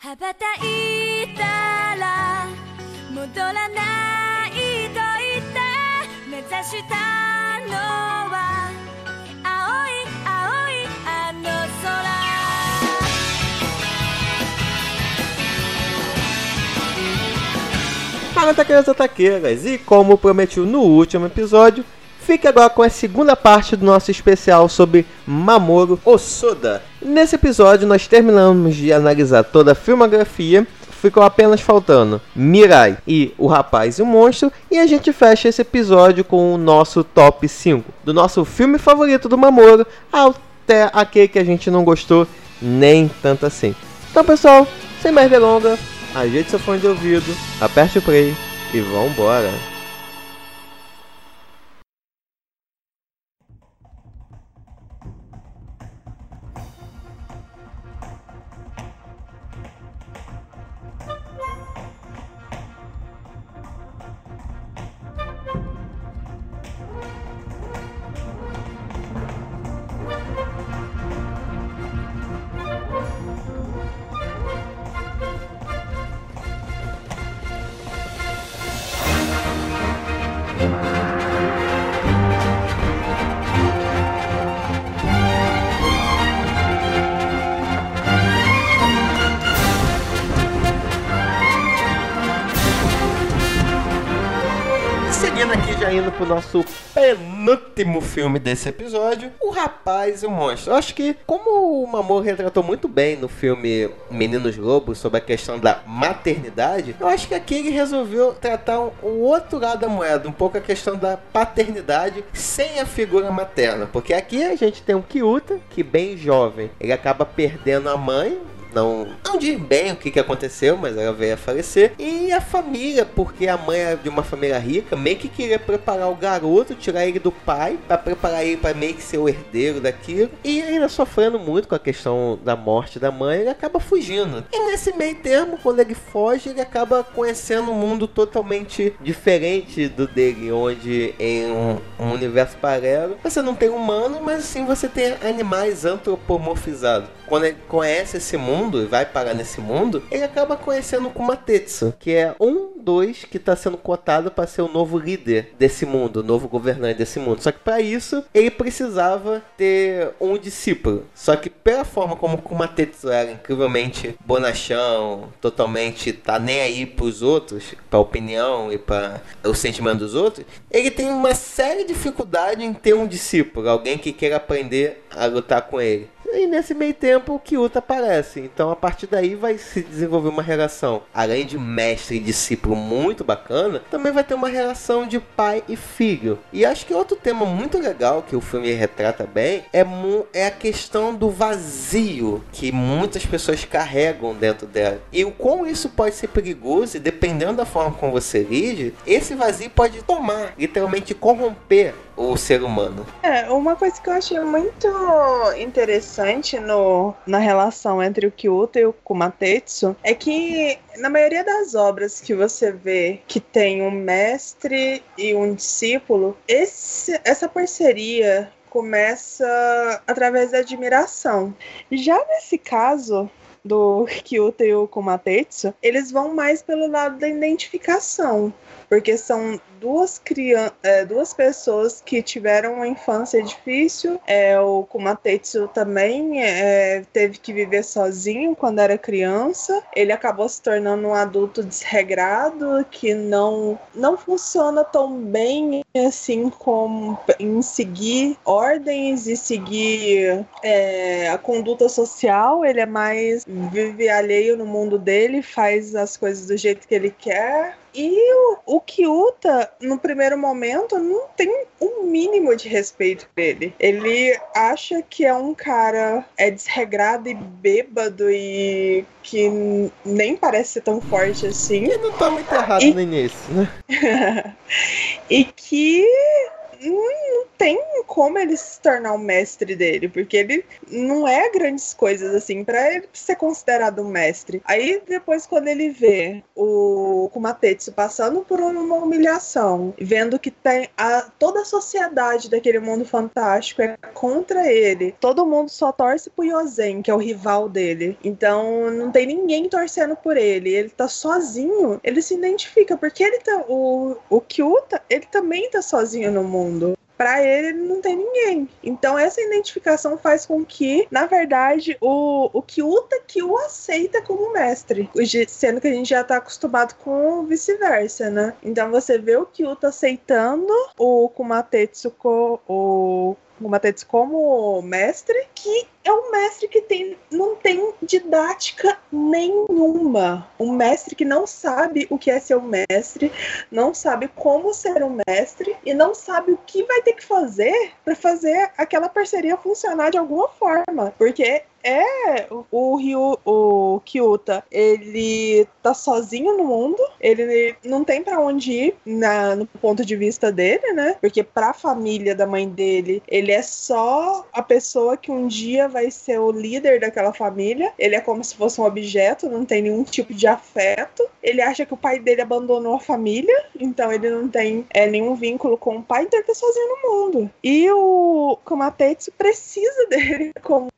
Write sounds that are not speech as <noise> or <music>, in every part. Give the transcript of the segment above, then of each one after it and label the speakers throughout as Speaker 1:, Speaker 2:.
Speaker 1: 羽ばたいたら戻らないと言って目指したのは青い青いあの空
Speaker 2: Fala, taqueiros e taqueiras! E como prometi no último episódio, fique agora com a segunda parte do nosso especial sobre Mamoru Osoda. Nesse episódio, nós terminamos de analisar toda a filmografia, ficou apenas faltando Mirai e O Rapaz e o Monstro, e a gente fecha esse episódio com o nosso top 5 do nosso filme favorito do Mamoru até aquele que a gente não gostou nem tanto assim. Então, pessoal, sem mais delongas, ajeite seu fone de ouvido, aperte o play e vambora! Seguindo pro nosso penúltimo filme desse episódio, O Rapaz e o Monstro. Eu acho que, como o Mamoru retratou muito bem no filme Meninos Lobos sobre a questão da maternidade, eu acho que aqui ele resolveu tratar um, o outro lado da moeda, um pouco a questão da paternidade sem a figura materna. Porque aqui a gente tem um Kyuta, que bem jovem, ele acaba perdendo a mãe, não, não diz bem o que, que aconteceu, mas ela veio a falecer. E a família, porque a mãe é de uma família rica, meio que queria preparar o garoto, tirar ele do pai, para preparar ele para meio que ser o herdeiro daquilo. E ainda sofrendo muito com a questão da morte da mãe, ele acaba fugindo. E nesse meio termo, quando ele foge, ele acaba conhecendo um mundo totalmente diferente do dele, onde em um, um universo paralelo você não tem humano, mas sim você tem animais antropomorfizados. Quando ele conhece esse mundo e vai parar nesse mundo, ele acaba conhecendo Kumatetsu, que é um dos que está sendo cotado para ser o novo líder desse mundo, o novo governante desse mundo. Só que para isso ele precisava ter um discípulo. Só que pela forma como o Kumatetsu era incrivelmente bonachão, totalmente tá nem aí pros outros, pra opinião e para o sentimento dos outros, ele tem uma séria dificuldade em ter um discípulo, alguém que queira aprender a lutar com ele. E nesse meio tempo o Kyuta aparece. Então a partir daí vai se desenvolver uma relação, além de mestre e discípulo muito bacana, também vai ter uma relação de pai e filho. E acho que outro tema muito legal que o filme retrata bem é, é a questão do vazio que muitas pessoas carregam dentro dela. E o como isso pode ser perigoso e dependendo da forma como você lide, esse vazio pode tomar, literalmente corromper o ser humano.
Speaker 3: É, uma coisa que eu achei muito interessante no, na relação entre o Kyuta e o Kumatetsu é que na maioria das obras que você vê que tem um mestre e um discípulo, esse, essa parceria começa através da admiração. Já nesse caso, do Kyuta e o Kumatetsu, eles vão mais pelo lado da identificação, porque são duas crianças, é, duas pessoas que tiveram uma infância difícil. É, o Kumatetsu também é, teve que viver sozinho quando era criança. Ele acabou se tornando um adulto desregrado que não não funciona tão bem assim como em seguir ordens e seguir é, a conduta social. Ele é mais vive alheio no mundo dele, faz as coisas do jeito que ele quer. E o, o Kyuta, no primeiro momento, não tem um mínimo de respeito por ele. Acha que é um cara é desregrado e bêbado e que nem parece ser tão forte assim.
Speaker 2: E não tá muito errado
Speaker 3: E-
Speaker 2: no início, né? <laughs>
Speaker 3: e que não tem como ele se tornar o mestre dele, porque ele não é grandes coisas assim para ele ser considerado um mestre. Aí depois quando ele vê o Kumatetsu passando por uma humilhação, vendo que tem a, toda a sociedade daquele mundo fantástico é contra ele, todo mundo só torce pro Yozen, que é o rival dele. Então não tem ninguém torcendo por ele. Ele tá sozinho, ele se identifica, porque ele tá. O, o Kyuta, ele também tá sozinho no mundo para ele, não tem ninguém. Então essa identificação faz com que, na verdade, o, o Kyuta que o aceita como mestre, sendo que a gente já tá acostumado com vice-versa, né? Então você vê o Kyuta aceitando o Kumatetsu, o o Matetsu como mestre, que é um mestre que tem, não tem didática nenhuma. Um mestre que não sabe o que é ser um mestre, não sabe como ser um mestre e não sabe o que vai ter que fazer para fazer aquela parceria funcionar de alguma forma. Porque é o Ryu, o Kyuta, ele tá sozinho no mundo, ele não tem para onde ir na, no ponto de vista dele, né? Porque pra família da mãe dele, ele é só a pessoa que um dia vai ser o líder daquela família. Ele é como se fosse um objeto, não tem nenhum tipo de afeto. Ele acha que o pai dele abandonou a família, então ele não tem é, nenhum vínculo com o pai, então ele tá sozinho no mundo. E o Komatetsu precisa <laughs> dele como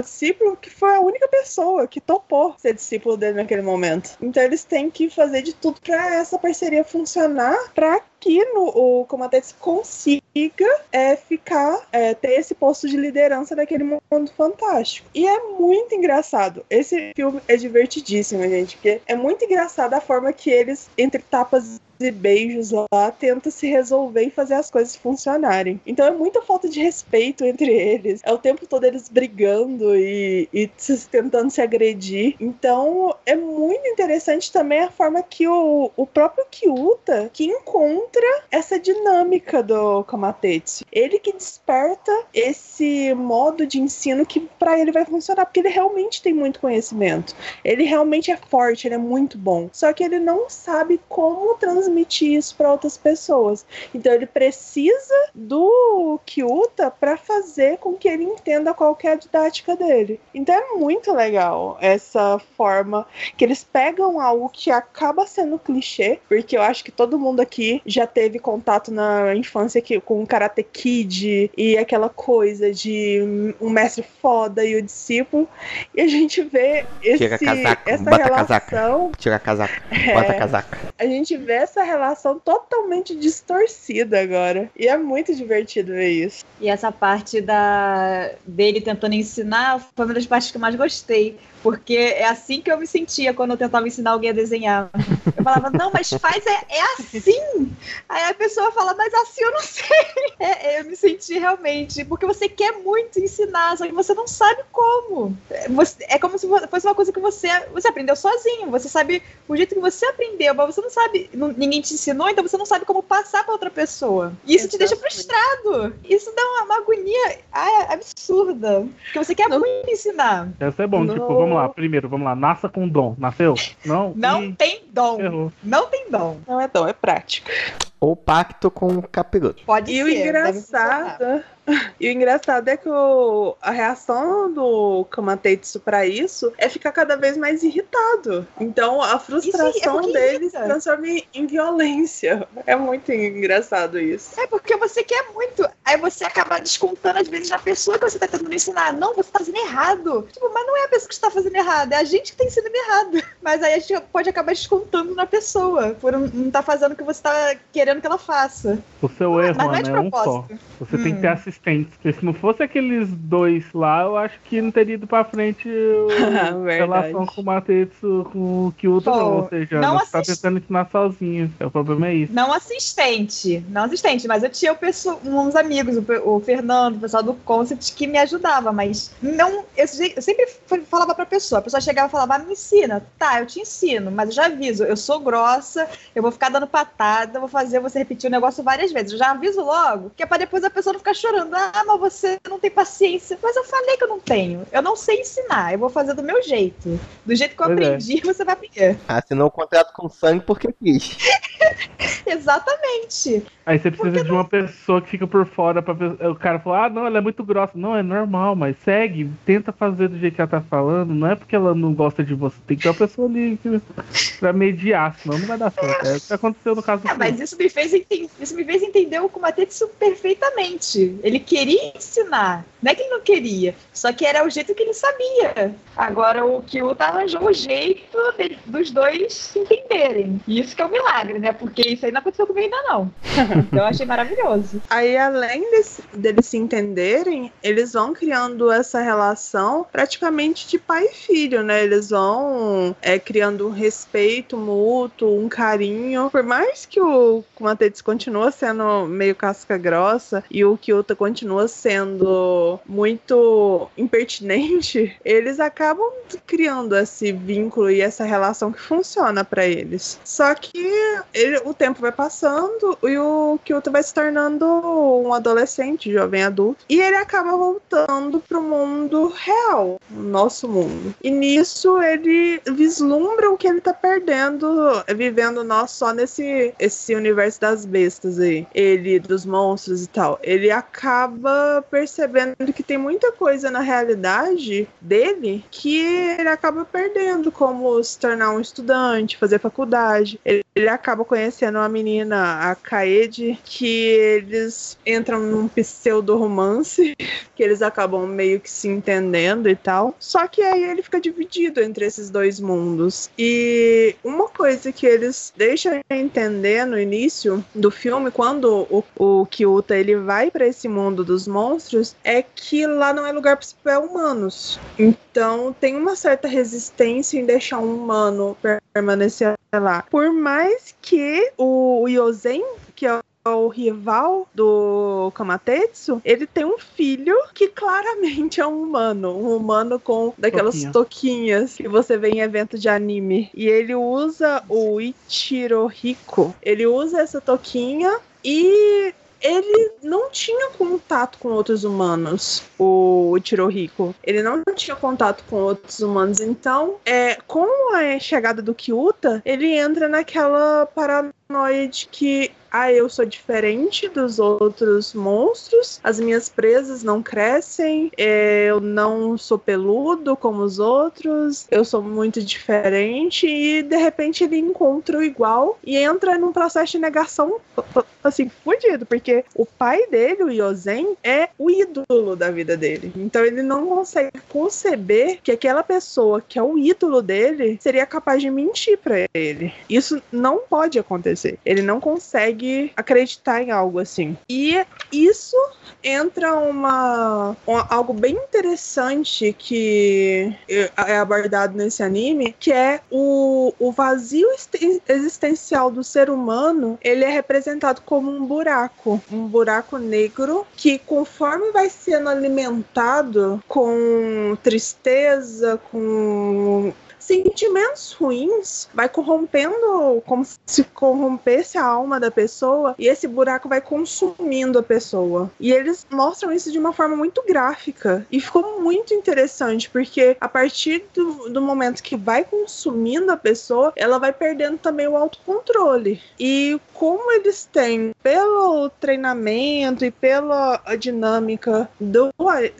Speaker 3: discípulo que foi a única pessoa que topou ser discípulo dele naquele momento. Então eles têm que fazer de tudo para essa parceria funcionar, para que no, o Comatex consiga é, ficar, é, ter esse posto de liderança daquele mundo fantástico. E é muito engraçado. Esse filme é divertidíssimo, gente, porque é muito engraçado a forma que eles, entre tapas e beijos lá, tenta se resolver e fazer as coisas funcionarem. Então é muita falta de respeito entre eles. É o tempo todo eles brigando e, e tentando se agredir. Então é muito interessante também a forma que o, o próprio Kyuta que encontra essa dinâmica do Kamatetsu. Ele que desperta esse modo de ensino que para ele vai funcionar, porque ele realmente tem muito conhecimento. Ele realmente é forte, ele é muito bom. Só que ele não sabe como transmitir transmitir isso para outras pessoas. Então ele precisa do Kyuta para fazer com que ele entenda qual é a didática dele. Então é muito legal essa forma que eles pegam algo que acaba sendo clichê, porque eu acho que todo mundo aqui já teve contato na infância com o Karate Kid e aquela coisa de um mestre foda e o discípulo. E a gente vê esse,
Speaker 2: Tira casaco,
Speaker 3: essa
Speaker 2: bota
Speaker 3: relação.
Speaker 2: casaca. Tira casaca, bota
Speaker 3: É.
Speaker 2: casaca.
Speaker 3: A gente vê essa relação totalmente distorcida agora. E é muito divertido ver isso.
Speaker 4: E essa parte da dele tentando ensinar foi uma das partes que eu mais gostei. Porque é assim que eu me sentia quando eu tentava ensinar alguém a desenhar. Eu falava, não, mas faz é, é assim. Aí a pessoa fala, mas assim eu não sei. <laughs> É, eu me senti realmente. Porque você quer muito ensinar, só que você não sabe como. É, você- é como se fosse uma coisa que você, você aprendeu sozinho. Você sabe o jeito que você aprendeu, mas você não sabe. não- ninguém te ensinou, então você não sabe como passar para outra pessoa. E isso te deixa
Speaker 3: Exatamente.
Speaker 4: frustrado. Isso dá uma, uma agonia ah, absurda. Porque você quer muito ensinar.
Speaker 5: Deve ser bom,
Speaker 3: No-
Speaker 5: tipo, vamos lá, primeiro, vamos lá, nasça com dom. Nasceu? Não?
Speaker 4: Não
Speaker 5: Ih,
Speaker 4: tem dom.
Speaker 5: ferrou.
Speaker 4: Não tem dom.
Speaker 3: Não é tão, é prático.
Speaker 2: Ou pacto com o capiroto.
Speaker 4: Pode
Speaker 3: E
Speaker 4: ser.
Speaker 3: o
Speaker 4: deve funcionar.
Speaker 3: engraçado. E o engraçado é que o- a reação do Kamatetsu pra isso é ficar cada vez mais irritado. Então a frustração
Speaker 4: porque
Speaker 3: dele se transforma em, em violência. É muito engraçado isso.
Speaker 4: É porque você quer muito. Aí você acaba descontando, às vezes, na pessoa que você tá tentando ensinar. Não, você tá fazendo errado. Tipo, mas não é a pessoa que está fazendo errado, é a gente que tá ensinando errado. <laughs> Mas aí a gente pode acabar descontando na pessoa, por não não tá fazendo o que você tá querendo que ela faça.
Speaker 5: O seu erro,
Speaker 4: mas não é de
Speaker 5: é um
Speaker 4: propósito.
Speaker 5: Você tem que ter
Speaker 4: Hum.
Speaker 5: Assistentes. Porque se não fosse aqueles dois lá, eu acho que não teria ido pra frente a <laughs> relação com o Matetsu, com o Kyoto,
Speaker 4: Pô,
Speaker 5: não. Ou seja,
Speaker 4: não
Speaker 5: você tá
Speaker 4: assist-
Speaker 5: tentando ensinar sozinho. O problema é isso.
Speaker 4: Não assistente, não assistente, mas eu tinha o pesso- uns amigos, o, o Fernando, o pessoal do Concept, que me ajudava, mas não. Eu, eu sempre falava pra pessoa, a pessoa chegava e falava, ah, me ensina. Tá, eu te ensino, mas eu já aviso, eu sou grossa, eu vou ficar dando patada, vou fazer você repetir o negócio várias vezes. Eu já aviso logo, que é pra depois a pessoa não ficar chorando. Ah, mas você não tem paciência. Mas eu falei que eu não tenho. Eu não sei ensinar, eu vou fazer do meu jeito. Do jeito que eu
Speaker 5: Pois é.
Speaker 4: aprendi, <laughs> você vai aprender.
Speaker 2: Assinou o contrato com sangue porque quis. <laughs>
Speaker 4: Exatamente.
Speaker 5: Aí você precisa de uma pessoa que fica por fora pra pe- o cara falar, ah, não, ela é muito grossa. Não, é normal, mas segue, tenta fazer do jeito que ela tá falando. Não é porque ela não gosta de você. Tem que ter uma pessoa ali que- <laughs> pra mediar, senão não vai dar certo. É o que aconteceu no caso do
Speaker 4: Ah, mas isso me fez enten- isso me fez entender o Kumatetsu perfeitamente. Ele queria ensinar, não é que ele não queria, só que era o jeito que ele sabia. Agora o Kyuta arranjou o jeito de- dos dois se entenderem. E isso que é um milagre, né? Porque isso aí não aconteceu comigo ainda não. <laughs> Então eu achei maravilhoso.
Speaker 3: Aí, além desse- deles se entenderem, eles vão criando essa relação praticamente de pai e filho, né? Eles vão é, criando um respeito mútuo, um carinho. Por mais que o Kumatetsu continua sendo meio casca grossa e o Kyuta continua sendo muito impertinente, <laughs> eles acabam criando esse vínculo e essa relação que funciona pra eles. Só que ele- o tempo vai passando e o Kyuta vai se tornando um adolescente, jovem adulto, e ele acaba voltando pro mundo real, nosso mundo. E nisso ele vislumbra o que ele tá perdendo, vivendo nós só nesse esse universo das bestas aí, ele dos monstros e tal. Ele acaba percebendo que tem muita coisa na realidade dele que ele acaba perdendo, como se tornar um estudante, fazer faculdade. Ele, ele acaba conhecendo uma menina, a Kaede, que eles entram num pseudo-romance, <laughs> que eles acabam meio que se entendendo e tal. Só que aí ele fica dividido entre esses dois mundos. E uma coisa que eles deixam entender no início do filme, quando o, o Kyuta ele vai para esse mundo dos monstros, é que lá não é lugar para humanos. Então tem uma certa resistência em deixar um humano permanecer lá. Por mais que o Yosen, que é o rival do Kamatetsu, ele tem um filho que claramente é um humano. Um humano com daquelas
Speaker 5: Toquinha.
Speaker 3: toquinhas que você vê em evento de anime. E ele usa o Ichirohiko. Ele usa essa toquinha e ele não tinha contato com outros humanos, o Ichirohiko. Ele não tinha contato com outros humanos. Então, é, com a chegada do Kyuta, ele entra naquela paranoia de que ah, eu sou diferente dos outros monstros, as minhas presas não crescem, é, eu não sou peludo como os outros, eu sou muito diferente, e de repente ele encontra o igual e entra num processo de negação assim, fudido, porque o pai dele, o Yosen, é o ídolo da vida dele. Então ele não consegue conceber que aquela pessoa que é o ídolo dele seria capaz de mentir pra ele. Isso não pode acontecer. Ele não consegue acreditar em algo assim. E isso entra uma, uma- algo bem interessante que é abordado nesse anime, que é o, o vazio existencial do ser humano, ele é representado como um buraco, um buraco negro que conforme vai sendo alimentado com tristeza, com sentimentos ruins vai corrompendo como se corrompesse a alma da pessoa e esse buraco vai consumindo a pessoa. E eles mostram isso de uma forma muito gráfica e ficou muito interessante porque a partir do, do momento que vai consumindo a pessoa, ela vai perdendo também o autocontrole. E como eles têm pelo treinamento e pela dinâmica do,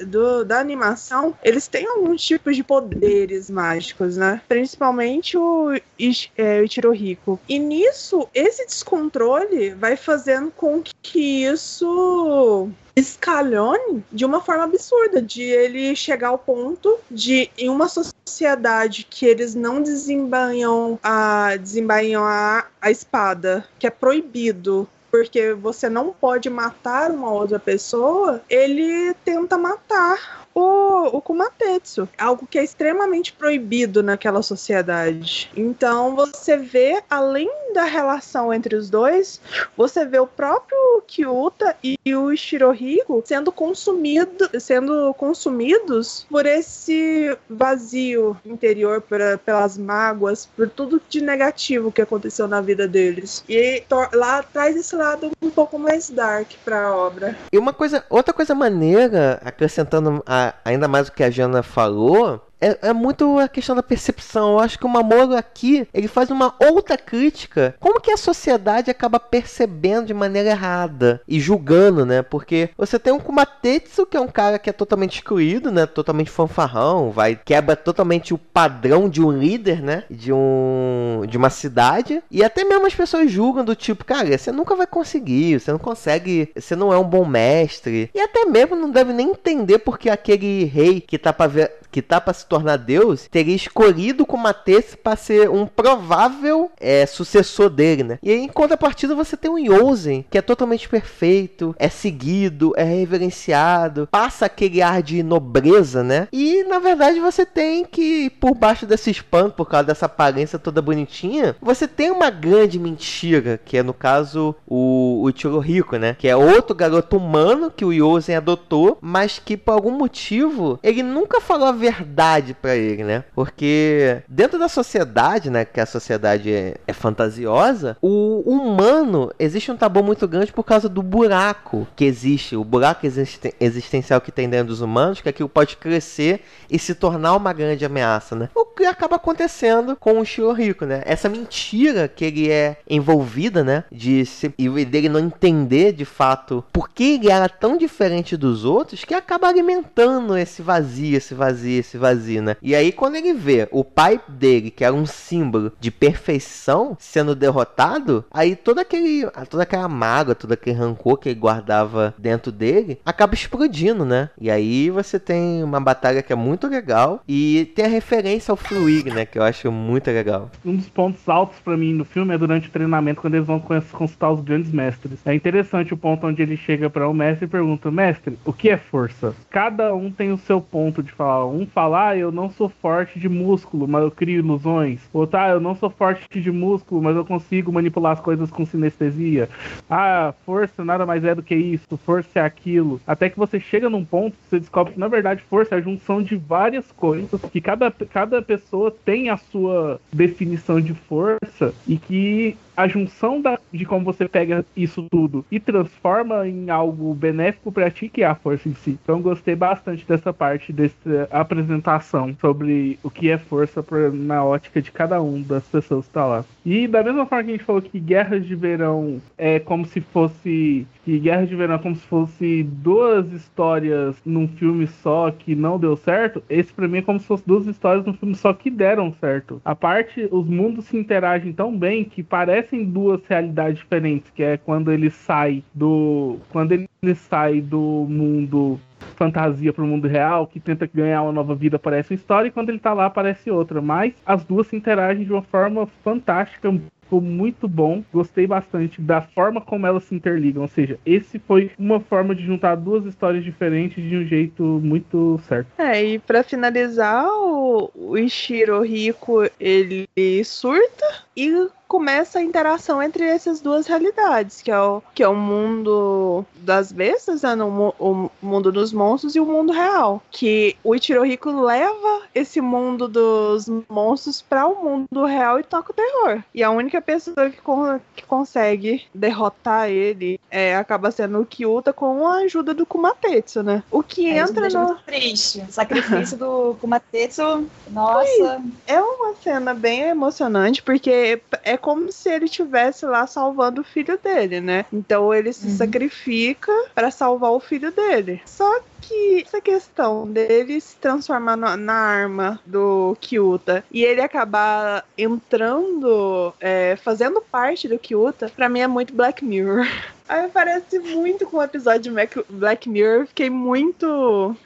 Speaker 3: do- da animação, eles têm alguns tipos de poderes mágicos, né? Principalmente o, Ish- é, o. E nisso, esse descontrole vai fazendo com que isso escalhone de uma forma absurda, de ele chegar ao ponto de, em uma sociedade que eles não desembainham a, desembainham a, a espada, que é proibido porque você não pode matar uma outra pessoa, ele tenta matar o, o Kumatetsu. Algo que é extremamente proibido naquela sociedade. Então você vê, além da relação entre os dois, você vê o próprio Kyuta e o Shirohiko sendo consumido, sendo consumidos por esse vazio interior, por- pelas mágoas, por tudo de negativo que aconteceu na vida deles. E lá traz esse lado um pouco mais dark pra obra.
Speaker 2: E uma coisa, outra coisa maneira, acrescentando a- ainda mais o que a Jana falou, é, é muito a questão da percepção. Eu acho que o Mamoru aqui, ele faz uma outra crítica. Como que a sociedade acaba percebendo de maneira errada e julgando, né? Porque você tem um Kumatetsu, que é um cara que é totalmente excluído, né? Totalmente fanfarrão, vai quebra totalmente o padrão de um líder, né? De um de uma cidade. E até mesmo as pessoas julgam do tipo, cara, você nunca vai conseguir, você não consegue, você não é um bom mestre. E até mesmo não deve nem entender porque aquele rei que tá pra ver que tá para se tornar Deus, teria escolhido Kumatesse para ser um provável é, sucessor dele, né? E aí, em contrapartida, você tem o Yosen, que é totalmente perfeito, é seguido, é reverenciado, passa aquele ar de nobreza, né? E na verdade você tem que, por baixo desse espanto, por causa dessa aparência toda bonitinha, você tem uma grande mentira, que é no caso o, o Chirohiko, né? Que é outro garoto humano que o Yosen adotou, mas que por algum motivo ele nunca falou a verdade para ele, né? Porque dentro da sociedade, né, que a sociedade é, é fantasiosa, o humano existe um tabu muito grande por causa do buraco que existe, o buraco existen existencial que tem dentro dos humanos, que aquilo pode crescer e se tornar uma grande ameaça, né? O que acaba acontecendo com o Shirohiko, né? Essa mentira que ele é envolvida, né, de se, e dele não entender de fato por que ele era tão diferente dos outros, que acaba alimentando esse vazio, esse vazio, esse vazio, E aí quando ele vê o pai dele, que era um símbolo de perfeição, sendo derrotado, aí todo aquele, toda aquela mágoa, todo aquele rancor que ele guardava dentro dele, acaba explodindo, né? E aí você tem uma batalha que é muito legal e tem a referência ao Fluig, né? Que eu acho muito legal.
Speaker 5: Um dos pontos altos para mim no filme é durante o treinamento, quando eles vão consultar os grandes mestres. É interessante o ponto onde ele chega para o um mestre e pergunta: Mestre, o que é força? Cada um tem o seu ponto de falar. Um fala, ah, eu não sou forte de músculo, mas eu crio ilusões. Outro, ah, eu não sou forte de músculo, mas eu consigo manipular as coisas com sinestesia. Ah, força nada mais é do que isso, força é aquilo. Até que você chega num ponto, você descobre que na verdade força é a junção de várias coisas, que cada, cada pessoa tem a sua definição de força e que a junção da, de como você pega isso tudo e transforma em algo benéfico para ti, que é a força em si. Então gostei bastante dessa parte dessa apresentação sobre o que é força pra, na ótica de cada um das pessoas que tá lá. E da mesma forma que a gente falou que Guerras de Verão é como se fosse que Guerra de Verão é como se fosse duas histórias num filme só que não deu certo, esse pra mim é como se fosse duas histórias num filme só que deram certo. A parte, os mundos se interagem tão bem que parecem duas realidades diferentes, que é quando ele sai do. Quando ele sai do mundo fantasia para o mundo real, que tenta ganhar uma nova vida, parece uma história, e quando ele tá lá, aparece outra. Mas as duas se interagem de uma forma fantástica, ficou muito bom. Gostei bastante da forma como elas se interligam. Ou seja, esse foi uma forma de juntar duas histórias diferentes de um jeito muito certo.
Speaker 3: É, e para finalizar, o, o Ishiro Rico ele surta e começa a interação entre essas duas realidades, que é o, que é o mundo das bestas, né, no, o mundo dos monstros e o mundo real. Que o Ichirohiko leva esse mundo dos monstros para o mundo real e toca o terror. E a única pessoa que, con que consegue derrotar ele é, acaba sendo o Kyuta com a ajuda do Kumatetsu, né? O que
Speaker 4: É,
Speaker 3: entra no...
Speaker 4: muito triste. O sacrifício do Kumatetsu, nossa.
Speaker 3: É uma cena bem emocionante, porque é como se ele estivesse lá salvando o filho dele, né? Então ele se
Speaker 4: Uhum.
Speaker 3: sacrifica para salvar o filho dele. Só que essa questão dele se transformar na, na arma do Kyuta e ele acabar entrando, é, fazendo parte do Kyuta, pra mim é muito Black Mirror. <laughs> Aí parece muito com o episódio de Mac- Black Mirror. Eu Fiquei muito.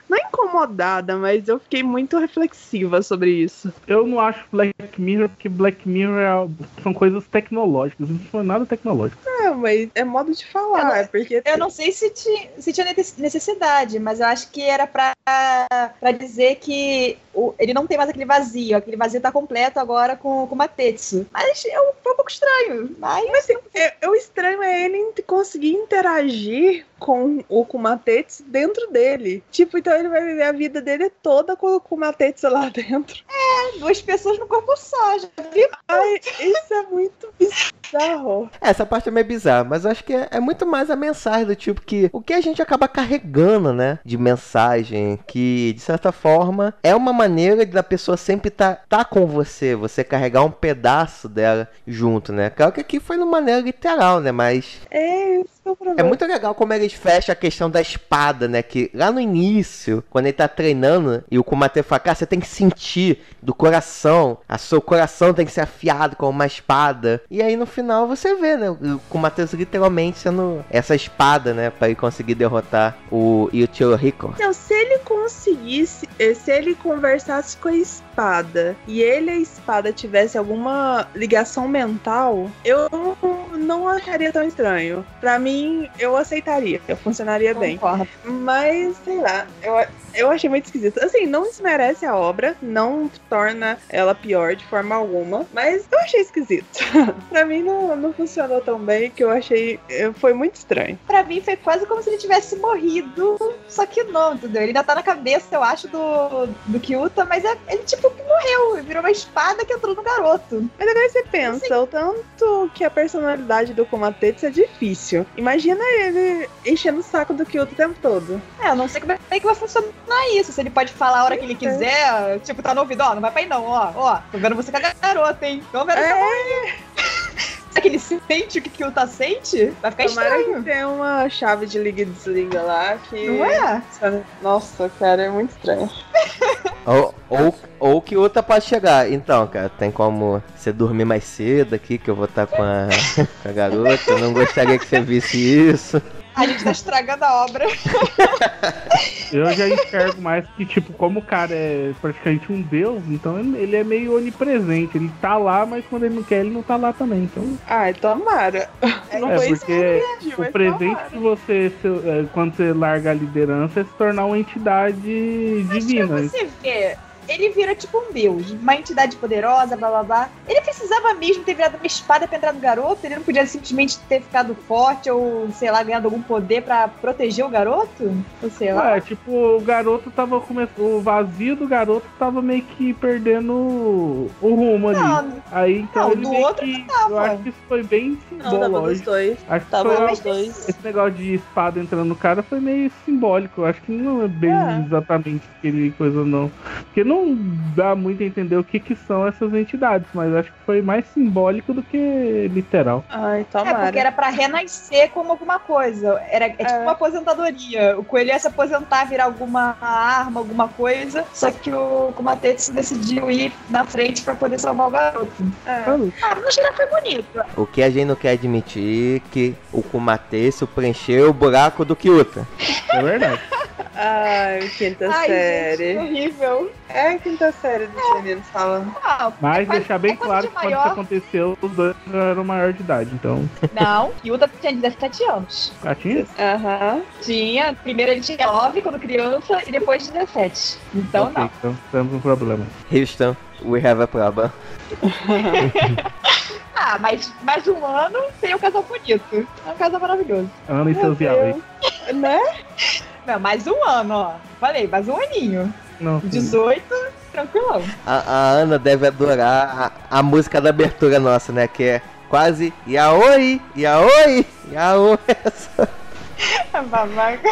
Speaker 3: Não incomodada, mas eu fiquei muito reflexiva sobre isso.
Speaker 5: Eu não acho Black Mirror, porque Black Mirror é- são coisas tecnológicas, não foi nada tecnológico.
Speaker 3: É, mas é modo de falar,
Speaker 4: Eu não-
Speaker 3: é porque.
Speaker 4: Eu não sei se, ti- se tinha necess- necessidade, mas eu acho que era pra, pra dizer que o- ele não tem mais aquele vazio. Aquele vazio tá completo agora com, com o Matetsu. Mas eu, foi um pouco estranho. Mas,
Speaker 3: É, o estranho é ele int- conseguir interagir com o Kumatetsu dentro dele. Tipo, então ele vai viver a vida dele toda com o Kumatetsu lá dentro.
Speaker 4: duas pessoas no corpo só, já?
Speaker 3: Ai, isso é muito bizarro.
Speaker 2: Essa parte é meio bizarra, mas eu acho que é, é muito mais a mensagem do tipo que o que a gente acaba carregando, né? De mensagem, que de certa forma é uma maneira da pessoa sempre tá, tá com você, você carregar um pedaço dela junto, né? Claro que aqui foi de maneira literal, né? Mas
Speaker 3: É é
Speaker 2: muito legal como eles fecham a questão da espada, né? Que lá no início, quando ele tá treinando e o Kumate fala, cara, você tem que sentir do coração, a seu coração tem que ser afiado com uma espada. E aí no final você vê, né? O Kumate literalmente sendo essa espada, né? Pra ele conseguir derrotar o Yuichiro Rico.
Speaker 3: Então, se ele conseguisse, eh, se ele conversasse com a espada e ele e a espada tivesse alguma ligação mental, eu não acharia tão estranho. Pra mim, eu aceitaria, funcionaria bem.
Speaker 4: Concordo.
Speaker 3: Mas, sei lá, eu, eu achei muito esquisito. Assim, não desmerece a obra, não torna ela pior de forma alguma, mas eu achei esquisito. <laughs> pra mim não, não funcionou tão bem que eu achei. Foi muito estranho.
Speaker 4: Pra mim foi quase como se ele tivesse morrido, só que não, entendeu? Ele ainda tá na cabeça, eu acho, do, do Kyuta, mas é, ele tipo que morreu, virou uma espada que entrou no garoto.
Speaker 3: Mas agora você pensa, o tanto que a personalidade do Komatetsu é difícil. Imagina ele enchendo o saco do Kyoto o tempo todo.
Speaker 4: É, eu não sei como é que vai funcionar isso, se ele pode falar a hora que ele quiser, tipo, tá no ouvido, ó, não vai pra aí não, ó, ó, tô vendo você com a garota, hein, tô vendo você
Speaker 3: É,
Speaker 4: Será que ele sente o que o Kyuta sente? Vai ficar
Speaker 3: tomara
Speaker 4: estranho.
Speaker 3: que tenha uma chave de liga e desliga lá que.
Speaker 4: Não é?
Speaker 3: Nossa, cara, é muito estranho. <laughs>
Speaker 2: Ou, ou, ou que outra pode chegar. Então, cara, tem como você dormir mais cedo aqui, que eu vou estar com a, <laughs> com a garota. Eu não gostaria que você visse isso.
Speaker 4: A gente tá estragando a obra. <laughs>
Speaker 5: Eu já enxergo mais que, tipo, como o cara é praticamente um deus, então ele é meio onipresente. Ele tá lá, mas quando ele não quer, ele não tá lá também. Então,
Speaker 3: Ai, tomara. Não
Speaker 5: é
Speaker 3: foi isso que eu
Speaker 5: porque
Speaker 3: entendi,
Speaker 5: o presente
Speaker 3: tomara.
Speaker 5: de você, se- é, quando você larga a liderança, é se tornar uma entidade
Speaker 4: Mas
Speaker 5: divina.
Speaker 4: pra você ver, ele vira tipo um deus, uma entidade poderosa, blá blá blá. Ele precisava mesmo ter virado uma espada pra entrar no garoto? Ele não podia simplesmente ter ficado forte ou, sei lá, ganhado algum poder pra proteger o garoto? Ou sei lá.
Speaker 5: Ué, tipo, o garoto tava começando. O vazio do garoto tava meio que perdendo o rumo ali.
Speaker 4: Não,
Speaker 5: Aí então
Speaker 4: Não,
Speaker 5: ele
Speaker 4: do
Speaker 5: meio
Speaker 4: outro
Speaker 5: que.
Speaker 4: tava.
Speaker 5: Eu acho que isso foi bem
Speaker 3: dois.
Speaker 5: Acho que
Speaker 3: Tava
Speaker 5: foi
Speaker 3: dois.
Speaker 5: Esse negócio de espada entrando no cara foi meio simbólico. Eu acho que não é bem
Speaker 3: É.
Speaker 5: exatamente aquele coisa, não. Porque não dá muito a entender o que, que são essas entidades, mas acho que foi mais simbólico do que literal.
Speaker 3: Ai,
Speaker 4: É,
Speaker 3: tomara.
Speaker 4: porque era pra renascer como alguma coisa. Era, é tipo
Speaker 3: É.
Speaker 4: uma aposentadoria. O coelho ia se aposentar, virar alguma arma, alguma coisa. Só que o Kumatetsu decidiu ir na frente pra poder salvar o garoto.
Speaker 3: É.
Speaker 4: Ah, no geral foi bonito.
Speaker 2: O que a gente não quer admitir que o Kumatesu preencheu o buraco do Kyuta.
Speaker 5: É verdade. <laughs>
Speaker 3: Ai, quinta
Speaker 4: Ai,
Speaker 3: série.
Speaker 4: gente, horrível.
Speaker 3: É a quinta série dos meninos falando.
Speaker 4: Ah,
Speaker 5: Mas
Speaker 4: é coisa-
Speaker 5: deixar bem
Speaker 4: é
Speaker 5: claro
Speaker 4: de
Speaker 5: que quando
Speaker 4: maior.
Speaker 5: isso aconteceu, os dois eram maior de idade. Então,
Speaker 4: Não, Yuta tinha 17 anos.
Speaker 5: já tinha?
Speaker 3: Aham.
Speaker 4: Tinha, primeiro ele tinha 9 quando criança e depois 17. Então
Speaker 5: Ok,
Speaker 4: não.
Speaker 5: então temos um problema.
Speaker 2: Houston, we have a problem. <laughs>
Speaker 4: Ah, mas mais um ano tem um casal bonito. É um casal maravilhoso.
Speaker 5: Ana e seus. <laughs>
Speaker 3: Né?
Speaker 4: Não, mais um ano, ó. Falei, mais um aninho.
Speaker 5: Não, sim.
Speaker 4: 18, tranquilão.
Speaker 2: A, a Ana deve adorar a, a música da abertura nossa, né? Que é quase Yaoi, Yaoi, Yaoi.
Speaker 4: Babaca.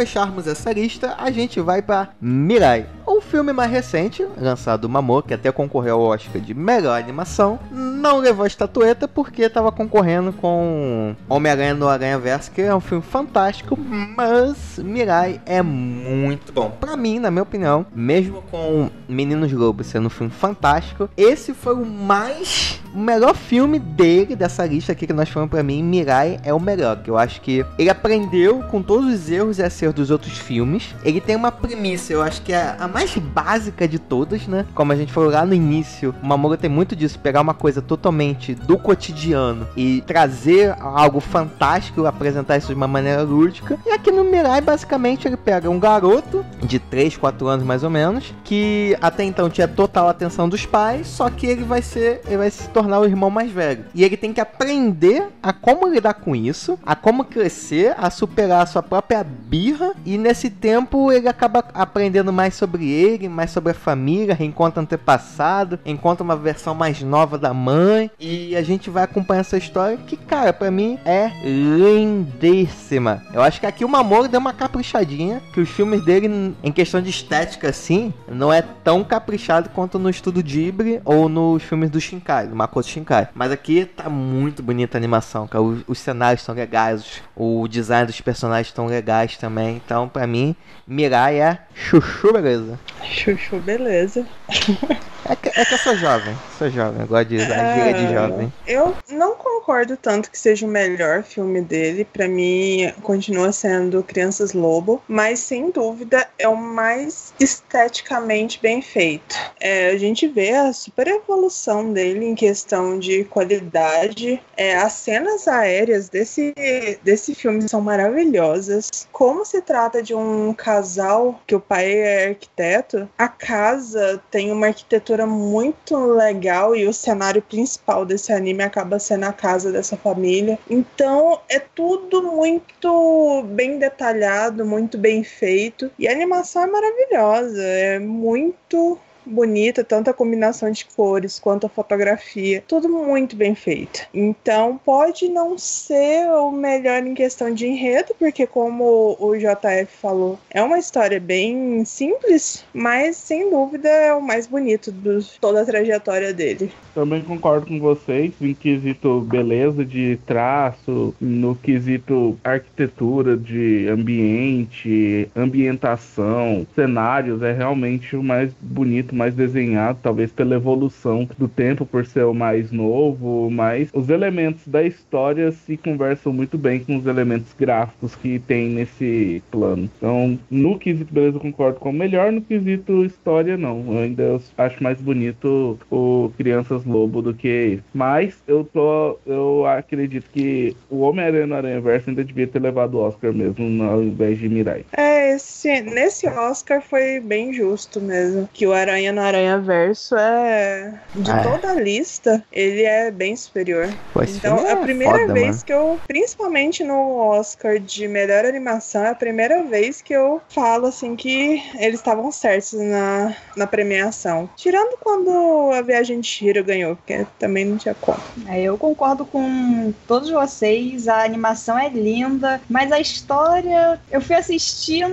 Speaker 2: Fecharmos essa lista, a gente vai pra Mirai. O filme mais recente, lançado do Mamor, que até concorreu ao Oscar de melhor animação, não levou a estatueta porque estava concorrendo com Homem-Aranha no Aranha Verso, que é um filme fantástico, mas Mirai é muito bom. Pra mim, na minha opinião, mesmo com Meninos Lobos sendo um filme fantástico, esse foi o mais o melhor filme dele dessa lista aqui que nós falamos pra mim, Mirai é o melhor, que eu acho que ele aprendeu com todos os erros e acertos dos outros filmes. Ele tem uma premissa, eu acho que é a mais mais básica de todas, né? Como a gente falou lá no início, o Mamoru tem muito disso, pegar uma coisa totalmente do cotidiano e trazer algo fantástico, apresentar isso de uma maneira lúdica. E aqui no Mirai, basicamente, ele pega um garoto de 3, 4 anos mais ou menos, que até então tinha total atenção dos pais, só que ele vai ser, ele vai se tornar o irmão mais velho. E ele tem que aprender a como lidar com isso, a como crescer, a superar a sua própria birra, e nesse tempo ele acaba aprendendo mais sobre ele, mais sobre a família, reencontra antepassado, encontra uma versão mais nova da mãe, e a gente vai acompanhar essa história que, cara, para mim é lindíssima. Eu acho que aqui o Mamoru deu uma caprichadinha, que os filmes dele, em questão de estética assim, não é tão caprichado quanto no estudo Ghibli ou nos filmes do Shinkai, do Makoto Shinkai. Mas aqui tá muito bonita a animação, cara. Os, os cenários estão legais, o design dos personagens estão legais também. Então, para mim, Mirai é chuchu beleza.
Speaker 3: Chuchu, beleza. <laughs>
Speaker 2: É que, é que eu sou jovem, sou jovem, eu gosto de gíria de
Speaker 3: É,
Speaker 2: jovem.
Speaker 3: Eu não concordo tanto que seja o melhor filme dele. Pra mim, continua sendo Crianças Lobo, mas sem dúvida é o mais esteticamente bem feito. É, a gente vê a super evolução dele em questão de qualidade. É, as cenas aéreas desse, desse filme são maravilhosas. Como se trata de um casal que o pai é arquiteto, a casa tem uma arquitetura muito legal e o cenário principal desse anime acaba sendo a casa dessa família. Então é tudo muito bem detalhado, muito bem feito e a animação é maravilhosa, é muito bonita, tanto a combinação de cores quanto a fotografia, tudo muito bem feito. Então pode não ser o melhor em questão de enredo, porque como o JF falou, é uma história bem simples, mas sem dúvida é o mais bonito de toda a trajetória dele.
Speaker 5: Também concordo com vocês em quesito beleza de traço, no quesito arquitetura de ambiente, ambientação, cenários, é realmente o mais bonito, mais desenhado, talvez pela evolução do tempo, por ser o mais novo, mas os elementos da história se conversam muito bem com os elementos gráficos que tem nesse plano. Então, no quesito beleza eu concordo com o melhor, no quesito história não. Eu ainda acho mais bonito o Crianças Lobo do que esse. Mas eu tô. Eu acredito que o Homem-Aranha no Aranha Verso ainda devia ter levado o Oscar mesmo, ao invés de Mirai.
Speaker 3: É, esse, nesse Oscar foi bem justo mesmo. Que o Aranha no Aranha Verso é. De
Speaker 2: É.
Speaker 3: toda a lista, ele é bem superior.
Speaker 2: Pô,
Speaker 3: Então, é a primeira
Speaker 2: foda,
Speaker 3: vez
Speaker 2: mano.
Speaker 3: que eu, principalmente no Oscar de melhor animação, é a primeira vez que eu falo assim que eles estavam certos na, na premiação. Tirando quando a Viagem de Shiro ganhou, porque também não tinha como.
Speaker 4: É, eu concordo com todos vocês, a animação é linda, mas a história eu fui assistindo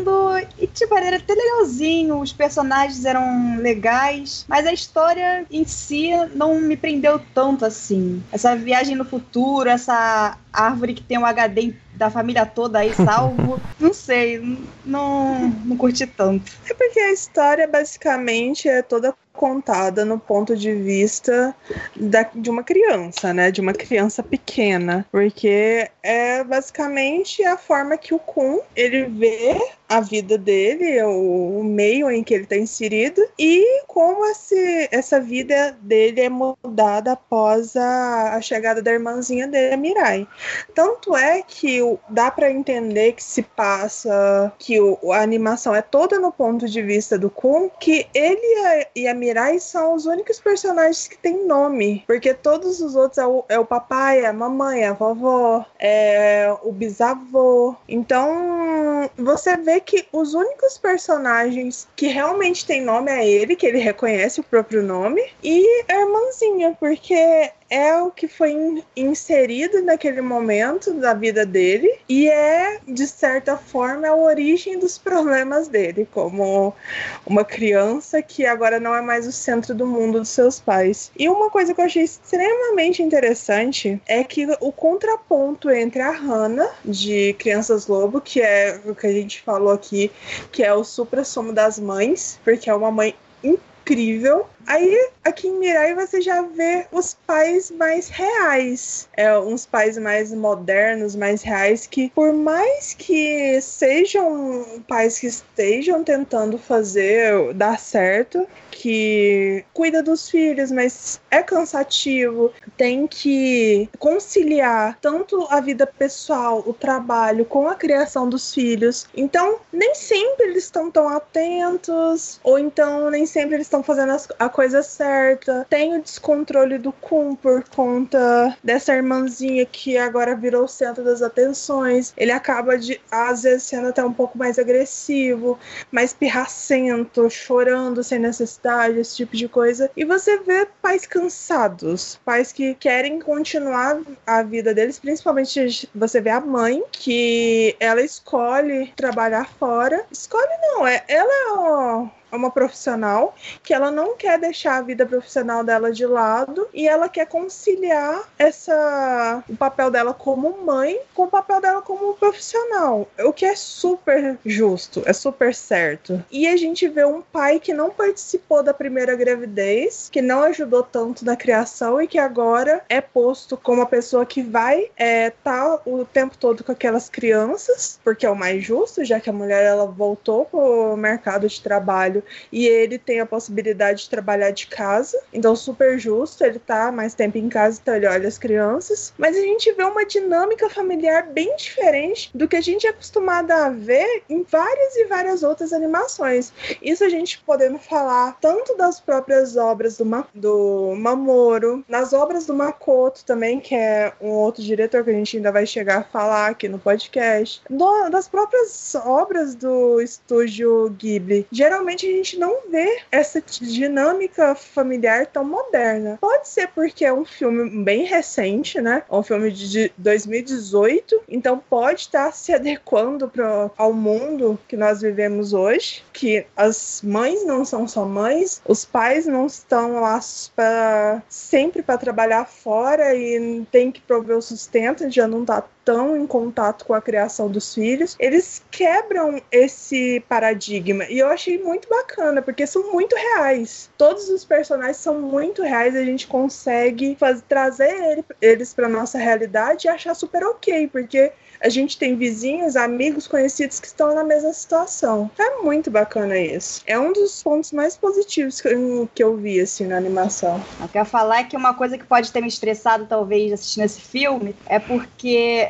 Speaker 4: e tipo, era até legalzinho, os personagens eram legais, mas a história em si não me prendeu tanto assim. Essa viagem no futuro, essa árvore que tem um HD da família toda aí salvo, <laughs> não sei, não, não curti tanto.
Speaker 3: É porque a história basicamente é toda contada no ponto de vista da, de uma criança, né? De uma criança pequena. Porque é basicamente a forma que o Kun ele vê a vida dele, o, o meio em que ele está inserido, e como esse, essa vida dele é mudada após a, a chegada da irmãzinha dele, a Mirai. Tanto é que dá para entender que se passa, que o- a animação é toda no ponto de vista do Kun, que ele e a, e a Mirai são os únicos personagens que têm nome, porque todos os outros é o, é o papai, a mamãe, a vovó, é o bisavô. Então você vê que os únicos personagens que realmente têm nome é ele, que ele reconhece o próprio nome, e a irmãzinha, porque é o que foi in- inserido naquele momento da vida dele e é, de certa forma, a origem dos problemas dele, como uma criança que agora não é mais o centro do mundo dos seus pais. E uma coisa que eu achei extremamente interessante é que o contraponto entre a Hannah, de Crianças Lobo, que é o que a gente falou aqui, que é o supra-sumo das mães, porque é uma mãe incrível, Aí, aqui em Mirai, você já vê os pais mais reais. É, uns pais mais modernos, mais reais, que por mais que sejam pais que estejam tentando fazer dar certo, que cuida dos filhos, mas é cansativo, tem que conciliar tanto a vida pessoal, o trabalho, com a criação dos filhos. Então, nem sempre eles estão tão atentos, ou então nem sempre eles estão fazendo a coisa certa. Tem o descontrole do Kun por conta dessa irmãzinha que agora virou o centro das atenções. Ele acaba de, às vezes, sendo até um pouco mais agressivo, mais pirracento, chorando sem necessidade esse tipo de coisa. E você vê pais cansados, pais que querem continuar a vida deles, principalmente você vê a mãe, que ela escolhe trabalhar fora. Escolhe não, é ela é é uma profissional que ela não quer deixar a vida profissional dela de lado e ela quer conciliar essa o papel dela como mãe com o papel dela como profissional, o que é super justo, é super certo. E a gente vê um pai que não participou da primeira gravidez, que não ajudou tanto na criação e que agora é posto como a pessoa que vai é, tá o tempo todo com aquelas crianças, porque é o mais justo, já que a mulher ela voltou pro mercado de trabalho trabalho e ele tem a possibilidade de trabalhar de casa, então super justo, ele tá mais tempo em casa, então ele olha as crianças. Mas a gente vê uma dinâmica familiar bem diferente do que a gente é acostumado a ver em várias e várias outras animações. Isso a gente podendo falar tanto das próprias obras do, Ma do Mamoro, nas obras do Makoto também, que é um outro diretor que a gente ainda vai chegar a falar aqui no podcast, do, das próprias obras do estúdio Ghibli. Geralmente a gente não vê essa dinâmica familiar tão moderna. Pode ser porque é um filme bem recente, né? É um filme de 2018, então pode estar se adequando pro, ao mundo que nós vivemos hoje, que as mães não são só mães, os pais não estão lá pra, sempre para trabalhar fora e tem que prover o sustento, já não tá tão em contato com a criação dos filhos, eles quebram esse paradigma. E eu achei muito bacana, porque são muito reais. Todos os personagens são muito reais, a gente consegue fazer, trazer ele, eles para nossa realidade e achar super ok, porque a gente tem vizinhos, amigos, conhecidos que estão na mesma situação. É muito bacana isso. É um dos pontos mais positivos que eu, que eu vi, assim, na animação.
Speaker 4: Eu quero falar que uma coisa que pode ter me estressado, talvez, assistindo esse filme, é porque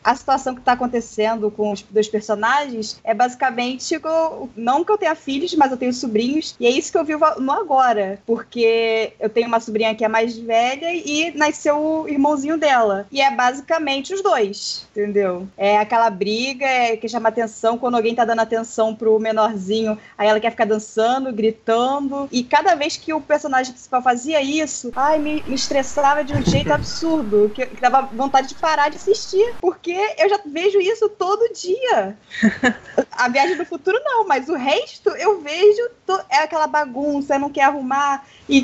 Speaker 4: a situação que está acontecendo com os dois personagens é basicamente não que eu tenha filhos, mas eu tenho sobrinhos, e é isso que eu vivo no agora, porque eu tenho uma sobrinha que é mais velha e nasceu o irmãozinho dela, e é basicamente os dois, entendeu? É aquela briga é, que chama atenção quando alguém tá dando atenção pro menorzinho, aí ela quer ficar dançando, gritando. E cada vez que o personagem principal fazia isso, ai, me, me estressava de um jeito <laughs> absurdo, que, que dava vontade de parar de assistir, porque eu já vejo isso todo dia. A viagem do futuro não, mas o resto eu vejo to... é aquela bagunça, não quer arrumar e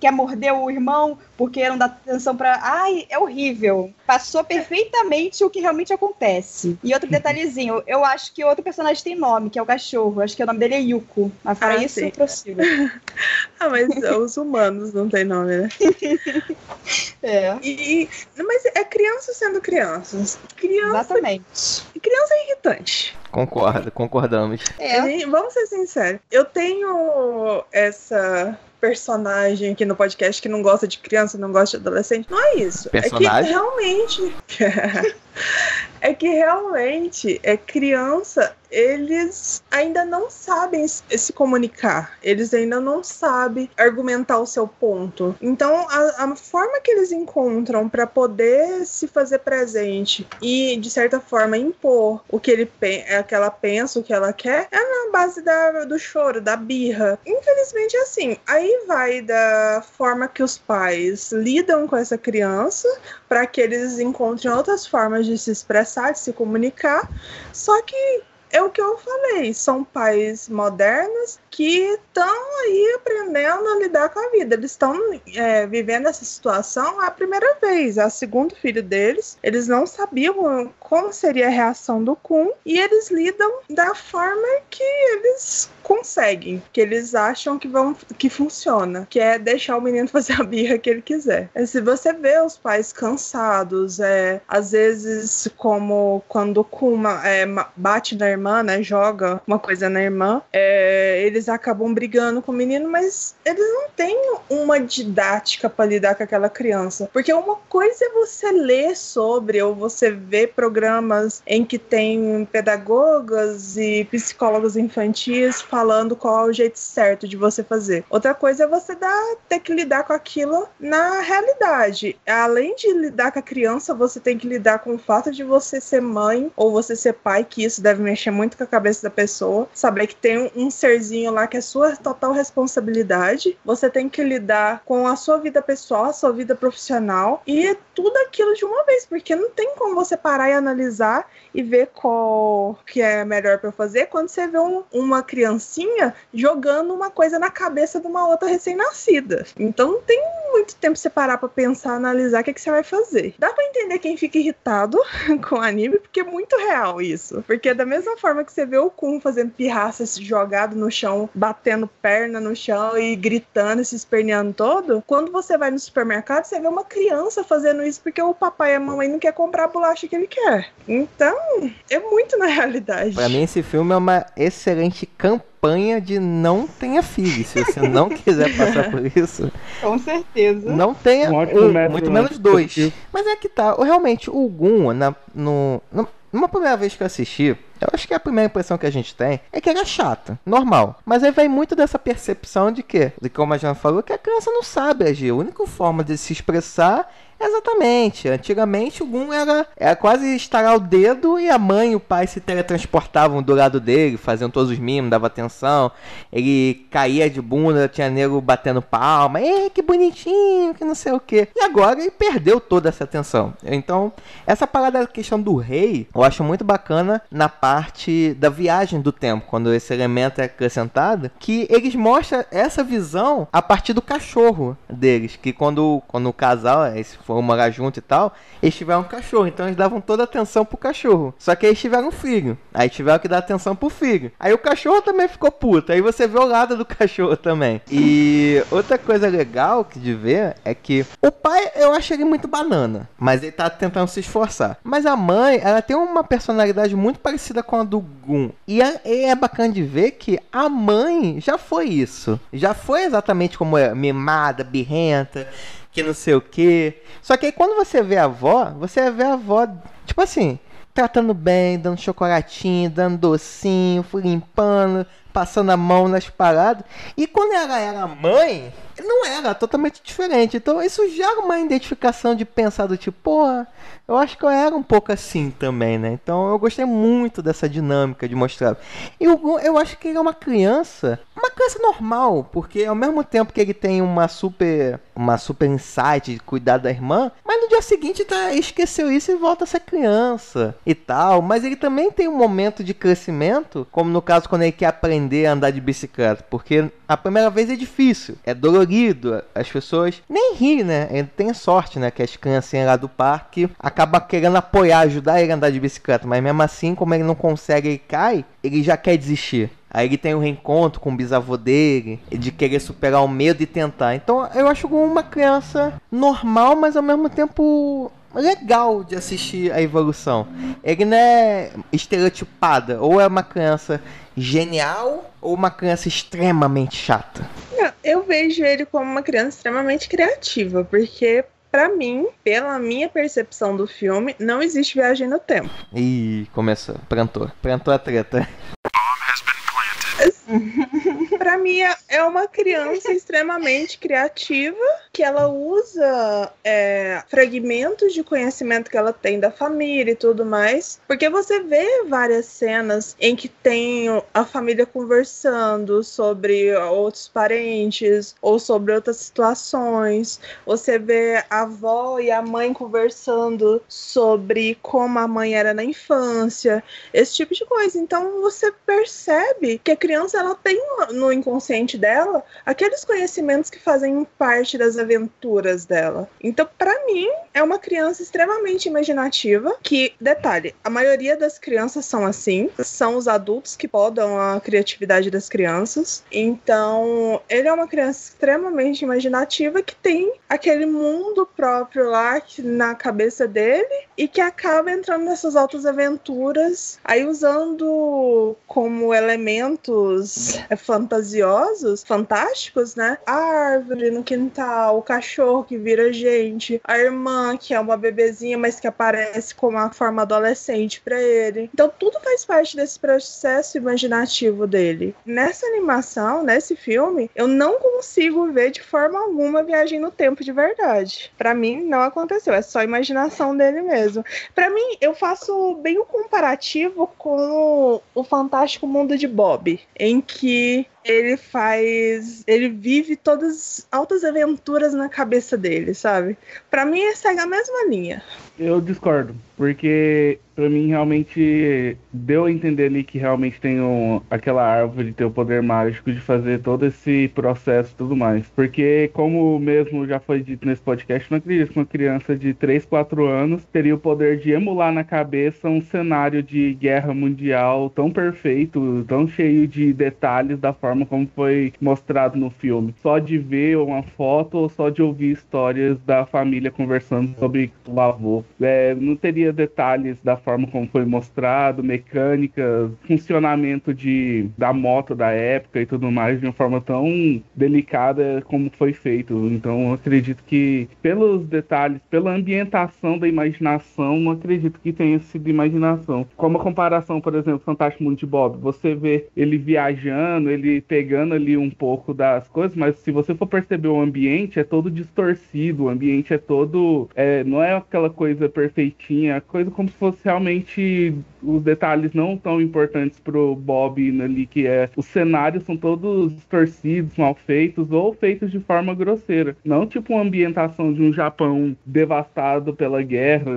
Speaker 4: quer morder o irmão porque não dá atenção para. Ai, é horrível. Passou perfeitamente o que realmente acontece. E outro detalhezinho, eu acho que outro personagem tem nome, que é o cachorro. Acho que o nome dele é Yuko. Mas fora ah, isso, sim. prossigo. <laughs>
Speaker 3: ah, mas os humanos não tem nome, né? <laughs>
Speaker 4: é.
Speaker 3: E, mas é criança sendo crianças. Criança,
Speaker 4: Exatamente.
Speaker 3: Criança é irritante.
Speaker 6: Concordo, concordamos.
Speaker 3: É. Vamos ser sinceros. Eu tenho essa personagem aqui no podcast que não gosta de criança, não gosta de adolescente. Não é isso.
Speaker 6: Personagem?
Speaker 3: É que realmente. <laughs> é que realmente é criança eles ainda não sabem se comunicar, eles ainda não sabem argumentar o seu ponto. Então, a, a forma que eles encontram para poder se fazer presente e, de certa forma, impor o que, ele, é que ela pensa, o que ela quer, é na base da, do choro, da birra. Infelizmente, é assim. Aí vai da forma que os pais lidam com essa criança para que eles encontrem outras formas de se expressar, de se comunicar. Só que é o que eu falei, são pais modernos que estão aí aprendendo a lidar com a vida. Eles estão é, vivendo essa situação a primeira vez, é o segundo filho deles. Eles não sabiam como seria a reação do Kun e eles lidam da forma que eles conseguem, que eles acham que vão que funciona, que é deixar o menino <laughs> fazer a birra que ele quiser. É, se você vê os pais cansados, é, às vezes como quando o Kun é, bate na irmã, né, joga uma coisa na irmã, é, eles acabam brigando com o menino, mas eles não têm uma didática para lidar com aquela criança. Porque uma coisa é você ler sobre ou você ver programas em que tem pedagogas e psicólogos infantis falando qual é o jeito certo de você fazer. Outra coisa é você dar, ter que lidar com aquilo na realidade. Além de lidar com a criança, você tem que lidar com o fato de você ser mãe ou você ser pai, que isso deve mexer muito com a cabeça da pessoa. Saber que tem um serzinho lá que é sua total responsabilidade. Você tem que lidar com a sua vida pessoal, a sua vida profissional e tudo aquilo de uma vez, porque não tem como você parar e analisar e ver qual que é melhor para fazer quando você vê um, uma criancinha jogando uma coisa na cabeça de uma outra recém-nascida. Então não tem muito tempo você parar para pensar, analisar o que, que você vai fazer. Dá para entender quem fica irritado <laughs> com o anime, porque é muito real isso. Porque da mesma forma que você vê o Kun fazendo pirraça jogado no chão, batendo perna no chão e gritando, se esperneando todo, quando você vai no supermercado, você vê uma criança fazendo isso porque o papai e a mamãe não quer comprar a bolacha que ele quer. Então, é muito na realidade.
Speaker 2: Pra mim, esse filme é uma excelente campanha de não tenha filhos. Se você não <laughs> quiser passar por isso,
Speaker 4: Com certeza.
Speaker 2: não tenha
Speaker 5: Um ótimo
Speaker 2: um,
Speaker 5: método,
Speaker 2: muito
Speaker 5: né?
Speaker 2: menos dois. Mas é que tá, realmente, o Gun, na, no, no- numa primeira vez que eu assisti, eu acho que a primeira impressão que a gente tem é que ele é chato, normal. Mas aí vem muito dessa percepção de que, de como a Jana falou, que a criança não sabe agir. A única forma de se expressar é Exatamente. Antigamente o Gun era, era quase estalar o dedo e a mãe e o pai se teletransportavam do lado dele, faziam todos os mimos, dava atenção. Ele caía de bunda, tinha nego batendo palma. Ei, que bonitinho, que não sei o que. E agora ele perdeu toda essa atenção. Então, essa parada da questão do rei, eu acho muito bacana na parte da viagem do tempo, quando esse elemento é acrescentado, que eles mostram essa visão a partir do cachorro deles, que quando, quando o casal, eles foram morar junto e tal, eles tiveram um cachorro, então eles davam toda a atenção pro cachorro. Só que eles tiveram um filho, aí tiveram que dar atenção pro filho. Aí o cachorro também ficou puto, aí você vê o lado do <laughs> cachorro também. E outra coisa legal que de ver é que o pai, eu acho ele muito banana, mas ele tá tentando se esforçar. Mas a mãe, ela tem uma personalidade muito parecida com a do Gun. E é, é bacana de ver que a mãe já foi isso. Já foi exatamente como é, mimada, birrenta, que não sei o que. Só que aí quando você vê a avó, você vê a avó, tipo assim, tratando bem, dando chocolatinho, dando docinho, limpando, passando a mão nas paradas. E quando ela era mãe, não era totalmente diferente. Então isso gera uma identificação de pensar do tipo, porra, eu acho que eu era um pouco assim também, né? Então eu gostei muito dessa dinâmica de mostrar. E Gon, eu acho que ele é uma criança, uma criança normal, porque ao mesmo tempo que ele tem uma super, uma super insight de cuidar da irmã, mas no dia seguinte tá, esqueceu isso e volta a ser criança e tal. Mas ele também tem um momento de crescimento, como no caso quando ele quer aprender a andar de bicicleta, porque a primeira vez é difícil, é dolorido, as pessoas nem ri, né? Ele tem sorte, né? Que as criancinhas lá do parque acabam querendo apoiar, ajudar ele a andar de bicicleta, mas mesmo assim, como ele não consegue e cai, ele já quer desistir. Aí ele tem um reencontro com o bisavô dele, de querer superar o medo e tentar. Então eu acho uma criança normal, mas ao mesmo tempo legal de assistir a evolução. Ele não é estereotipada, ou é uma criança genial ou uma criança extremamente chata.
Speaker 3: Não, Eu vejo ele como uma criança extremamente criativa, porque pra mim, pela minha percepção do filme, não existe viagem no tempo.
Speaker 2: Ih, começou, prantou, prantou a treta. <laughs>
Speaker 3: Pra mim, é- é uma criança <laughs> extremamente criativa que ela usa é, fragmentos de conhecimento que ela tem da família e tudo mais. Porque você vê várias cenas em que tem a família conversando sobre outros parentes ou sobre outras situações. Você vê a avó e a mãe conversando sobre como a mãe era na infância, esse tipo de coisa. Então você percebe que a criança ela tem no inconsciente dela aqueles conhecimentos que fazem parte das aventuras dela. Então, pra mim, é uma criança extremamente imaginativa. Que, detalhe, a maioria das crianças são assim, são os adultos que podam a criatividade das crianças. Então, ele é uma criança extremamente imaginativa que tem aquele mundo próprio lá na cabeça dele e que acaba entrando nessas altas aventuras, aí usando como elementos é, fantasiosos, fantásticos, né? A árvore no quintal, o cachorro que vira gente, a irmã que é uma bebezinha, mas que aparece com uma forma adolescente pra ele. Então tudo faz parte desse processo imaginativo dele. Nessa animação, nesse filme, eu não consigo ver de forma alguma viagem no tempo de verdade. Pra mim não aconteceu, é só imaginação dele mesmo. Pra mim, eu faço bem o comparativo com o Fantástico Mundo de Bob, em que ele faz. Ele vive todas as altas aventuras na cabeça dele, sabe? Pra mim, segue a mesma linha.
Speaker 5: Eu discordo, porque pra mim realmente deu a entender ali que realmente tem um, aquela árvore ter o poder mágico de fazer todo esse processo e tudo mais. Porque, como mesmo já foi dito nesse podcast, não acredito que uma criança de 3, 4 anos teria o poder de emular na cabeça um cenário de guerra mundial tão perfeito, tão cheio de detalhes da forma como foi mostrado no filme. Só de ver uma foto ou só de ouvir histórias da família conversando sobre o avô. É, não teria detalhes da forma como foi mostrado, mecânicas, funcionamento de, da moto da época e tudo mais de uma forma tão delicada como foi feito. Então acredito que pelos detalhes, pela ambientação da imaginação, acredito que tenha sido imaginação. Como a comparação, por exemplo, Fantástico Mundo de Bob, você vê ele viajando, ele pegando ali um pouco das coisas, mas se você for perceber o ambiente, é todo distorcido, o ambiente é todo. é, não é aquela coisa perfeitinha, é coisa como se fosse realmente os detalhes não tão importantes pro Bob ali, que é os cenários são todos distorcidos, mal feitos ou feitos de forma grosseira. Não tipo uma ambientação de um Japão devastado pela guerra,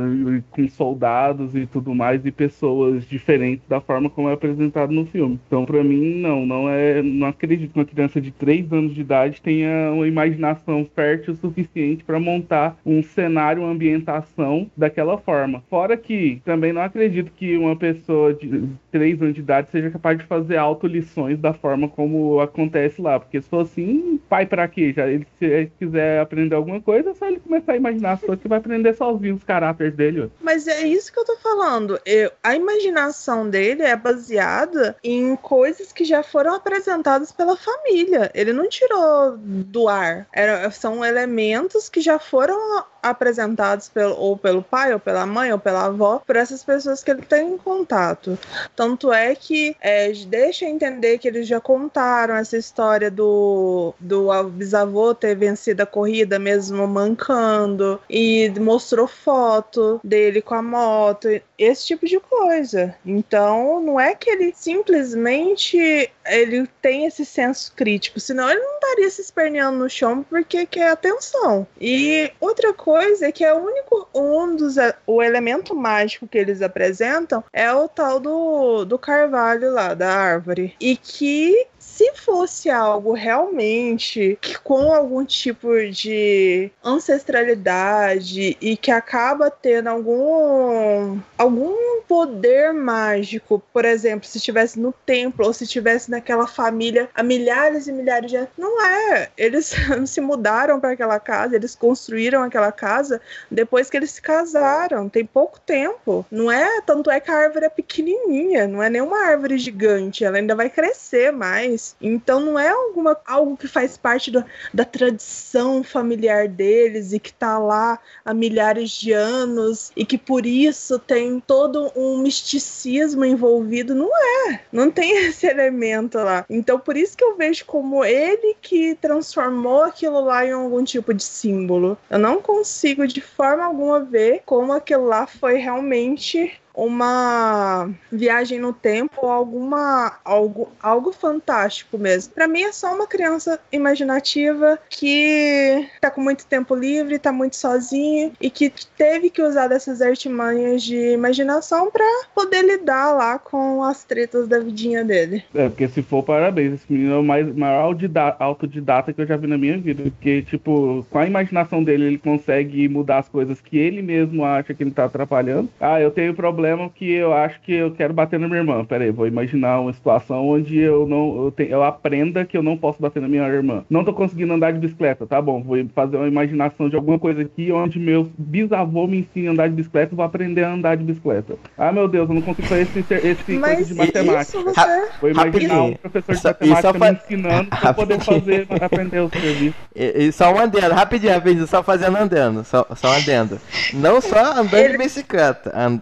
Speaker 5: com soldados e tudo mais, e pessoas diferentes da forma como é apresentado no filme. Então, pra mim, não, não é. Não acredito que uma criança de 3 anos de idade tenha uma imaginação fértil o suficiente para montar um cenário, uma ambientação daquela forma. Fora que também não acredito que uma pessoa de 3 anos de idade seja capaz de fazer autolições da forma como acontece lá. Porque se for assim, pai pra quê? Já ele, se ele quiser aprender alguma coisa, é só ele começar a imaginar as coisas que vai aprender sozinho os caráteres dele.
Speaker 3: Mas é isso que eu tô falando. Eu- a imaginação dele é baseada em coisas que já foram apresentadas pela família. Ele não tirou do ar. Era- são elementos que já foram apresentados pelo, ou pelo pai, ou pela mãe, ou pela avó, por essas pessoas que ele tem em contato. Tanto é que é, deixa entender que eles já contaram essa história do, do bisavô ter vencido a corrida mesmo mancando, e mostrou foto dele com a moto, esse tipo de coisa. Então, não é que ele simplesmente ele tem esse senso crítico, senão ele não estaria se esperneando no chão porque quer atenção. E outra coisa é que é o único um dos o elemento mágico que eles apresentam é o tal do, do carvalho lá da árvore e que se fosse algo realmente que com algum tipo de ancestralidade e que acaba tendo algum algum poder mágico, por exemplo, se estivesse no templo ou se estivesse naquela família há milhares e milhares de anos, não é. Eles <laughs> se mudaram para aquela casa, eles construíram aquela casa depois que eles se casaram, tem pouco tempo. Não é, tanto é que a árvore é pequenininha, não é nenhuma árvore gigante, ela ainda vai crescer mais. Então não é alguma, algo que faz parte do, da tradição familiar deles e que tá lá há milhares de anos e que por isso tem todo um misticismo envolvido. Não é. Não tem <laughs> esse elemento lá. Então por isso que eu vejo como ele que transformou aquilo lá em algum tipo de símbolo. Eu não consigo de forma alguma ver como aquilo lá foi realmente uma viagem no tempo alguma algo, algo fantástico mesmo. Para mim é só uma criança imaginativa que tá com muito tempo livre, tá muito sozinha e que teve que usar dessas artimanhas de imaginação para poder lidar lá com as tretas da vidinha dele.
Speaker 5: É, porque se for, parabéns. Esse menino é o mais, maior autodidata que eu já vi na minha vida. Porque, tipo, com a imaginação dele, ele consegue mudar as coisas que ele mesmo acha que ele tá atrapalhando. Ah, eu tenho problema problema que eu acho que eu quero bater na minha irmã. Pera aí, vou imaginar uma situação onde eu não eu, te, eu aprenda que eu não posso bater na minha irmã. Não tô conseguindo andar de bicicleta, tá bom? Vou fazer uma imaginação de alguma coisa aqui onde meu bisavô me ensina a andar de bicicleta e vou aprender a andar de bicicleta. Ah, meu Deus, eu não consigo fazer esse, esse coisa de matemática.
Speaker 3: Você...
Speaker 5: Vou imaginar um professor de matemática me ensinando pra <laughs> poder fazer, aprender o serviço.
Speaker 6: E, e só um adendo, rapidinho, rapidinho, só fazendo andando, só, só um adendo. Não só andando Ele... de bicicleta, and,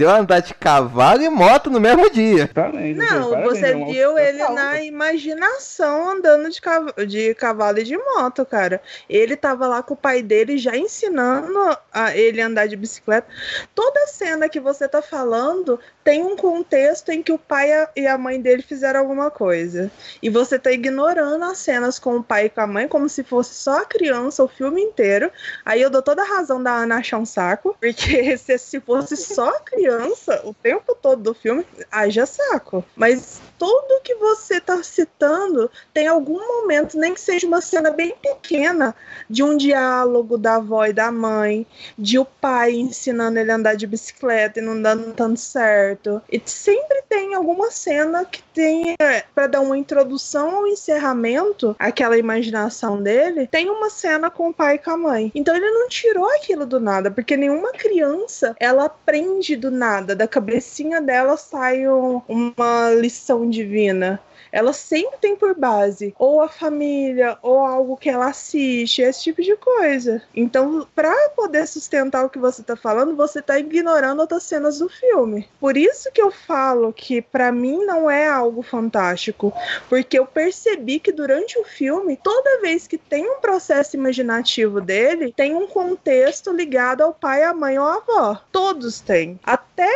Speaker 6: aprendeu a andar de cavalo e moto no mesmo dia.
Speaker 3: Também, não, você é viu ele na imaginação andando de, cav de cavalo e de moto, cara. Ele tava lá com o pai dele já ensinando a ele a andar de bicicleta. Toda cena que você tá falando tem um contexto em que o pai e a mãe dele fizeram alguma coisa. E você tá ignorando as cenas com o pai e com a mãe como se fosse só a criança o filme inteiro. Aí eu dou toda a razão da Ana achar um saco, <laughs> porque se, se fosse só a criança o tempo todo do filme, haja saco. Mas tudo que você está citando tem algum momento, nem que seja uma cena bem pequena, de um diálogo da avó e da mãe, de o pai ensinando ele a andar de bicicleta e não dando tanto certo. E sempre tem alguma cena que tem, para dar uma introdução ao encerramento, aquela imaginação dele, tem uma cena com o pai e com a mãe. Então ele não tirou aquilo do nada, porque nenhuma criança ela aprende do nada, da cabecinha dela sai um, uma lição divina ela sempre tem por base ou a família ou algo que ela assiste, esse tipo de coisa. Então, para poder sustentar o que você tá falando, você tá ignorando outras cenas do filme. Por isso que eu falo que para mim não é algo fantástico, porque eu percebi que durante o filme, toda vez que tem um processo imaginativo dele, tem um contexto ligado ao pai, à mãe ou à avó. Todos têm. Até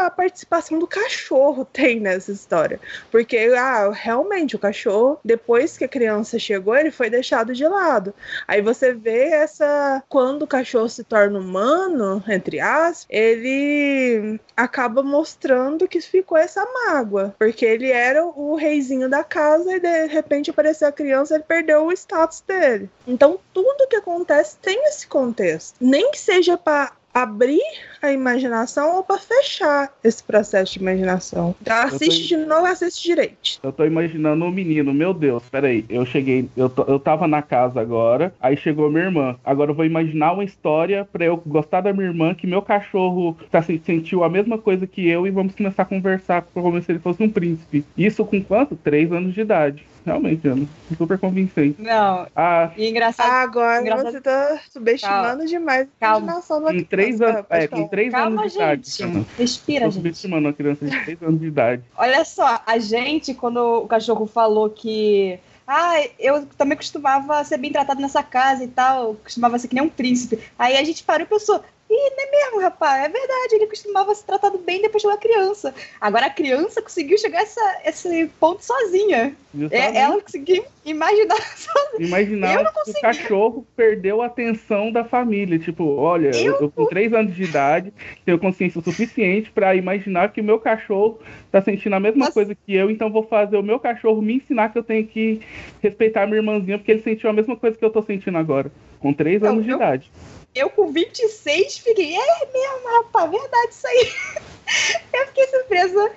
Speaker 3: a participação do cachorro <laughs> tem nessa história. Porque, ah, realmente o cachorro, depois que a criança chegou, ele foi deixado de lado. Aí você vê essa. Quando o cachorro se torna humano, entre aspas, ele acaba mostrando que ficou essa mágoa. Porque ele era o reizinho da casa e de repente apareceu a criança ele perdeu o status dele. Então tudo que acontece tem esse contexto. Nem que seja para abrir a imaginação ou para fechar esse processo de imaginação. Então assiste tô... de novo, assiste direito.
Speaker 5: Eu tô imaginando um menino, meu Deus, peraí, eu cheguei, eu, tô, eu tava na casa agora, aí chegou minha irmã. Agora eu vou imaginar uma história para eu gostar da minha irmã, que meu cachorro tá, sentiu a mesma coisa que eu e vamos começar a conversar como se ele fosse um príncipe. Isso com quanto? Três anos de idade. Realmente, Ana. Super convincente.
Speaker 4: Não. Ah, e engraçado.
Speaker 3: Agora
Speaker 4: engraçado...
Speaker 3: você tá subestimando Calma. demais
Speaker 5: a imaginação da três anos, é, com três
Speaker 4: Calma,
Speaker 5: anos
Speaker 4: de idade. Gente. Respira,
Speaker 5: Tô
Speaker 4: gente.
Speaker 5: subestimando uma criança de três anos de idade. <laughs>
Speaker 4: Olha só, a gente, quando o cachorro falou que ah, eu também costumava ser bem tratado nessa casa e tal, costumava ser que nem um príncipe. Aí a gente parou e pensou, e não é mesmo, rapaz, é verdade, ele costumava ser tratado bem depois de uma criança. Agora a criança conseguiu chegar a essa, esse ponto sozinha. É, ela conseguiu imaginar <laughs> sozinha.
Speaker 5: Imaginar que o cachorro perdeu a atenção da família. Tipo, olha, eu, eu com três anos de idade tenho consciência suficiente para imaginar que o meu cachorro tá sentindo a mesma Mas... coisa que eu, então vou fazer o meu cachorro me ensinar que eu tenho que respeitar a minha irmãzinha, porque ele sentiu a mesma coisa que eu tô sentindo agora, com três anos de idade.
Speaker 4: Eu com 26 fiquei, é mesmo, rapaz, verdade isso aí. <laughs> Eu fiquei surpresa.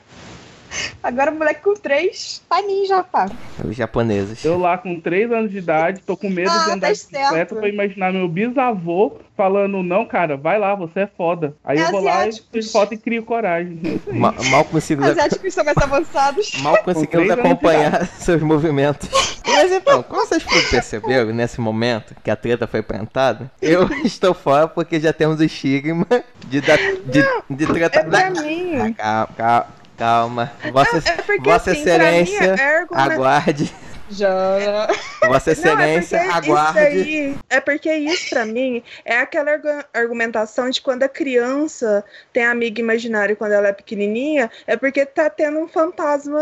Speaker 4: Agora o moleque com três tá ninja, pá.
Speaker 2: Os japoneses.
Speaker 5: Eu lá com 3 anos de idade, tô com medo
Speaker 4: Ah,
Speaker 5: de andar
Speaker 4: tá
Speaker 5: de bicicleta pra imaginar meu bisavô falando, não, cara, vai lá, você é foda. Aí
Speaker 4: É
Speaker 5: eu vou lá e
Speaker 4: asiáticos.
Speaker 5: tiro foto e crio coragem. É isso aí.
Speaker 2: Ma- mal conseguimos,
Speaker 4: Asiáticos são mais avançados. <laughs>
Speaker 2: mal conseguimos
Speaker 5: três
Speaker 2: acompanhar <laughs> seus movimentos. Mas então, como vocês perceberam nesse momento que a treta foi plantada, eu <laughs> estou fora porque já temos o estigma de, dar, de, de treta.
Speaker 3: É pra mim.
Speaker 2: Calma, calma, calma. Vossa,
Speaker 3: É porque
Speaker 2: Vossa
Speaker 3: assim, pra mim
Speaker 2: Excelência,
Speaker 3: é argumento.
Speaker 2: aguarde.
Speaker 4: Já.
Speaker 2: Vossa
Speaker 3: Não, é
Speaker 2: Excelência,
Speaker 3: porque
Speaker 2: aguarde.
Speaker 3: Isso aí, é porque isso pra mim é aquela argu- argumentação de quando a criança tem amiga imaginária quando ela é pequenininha, é porque tá tendo um fantasma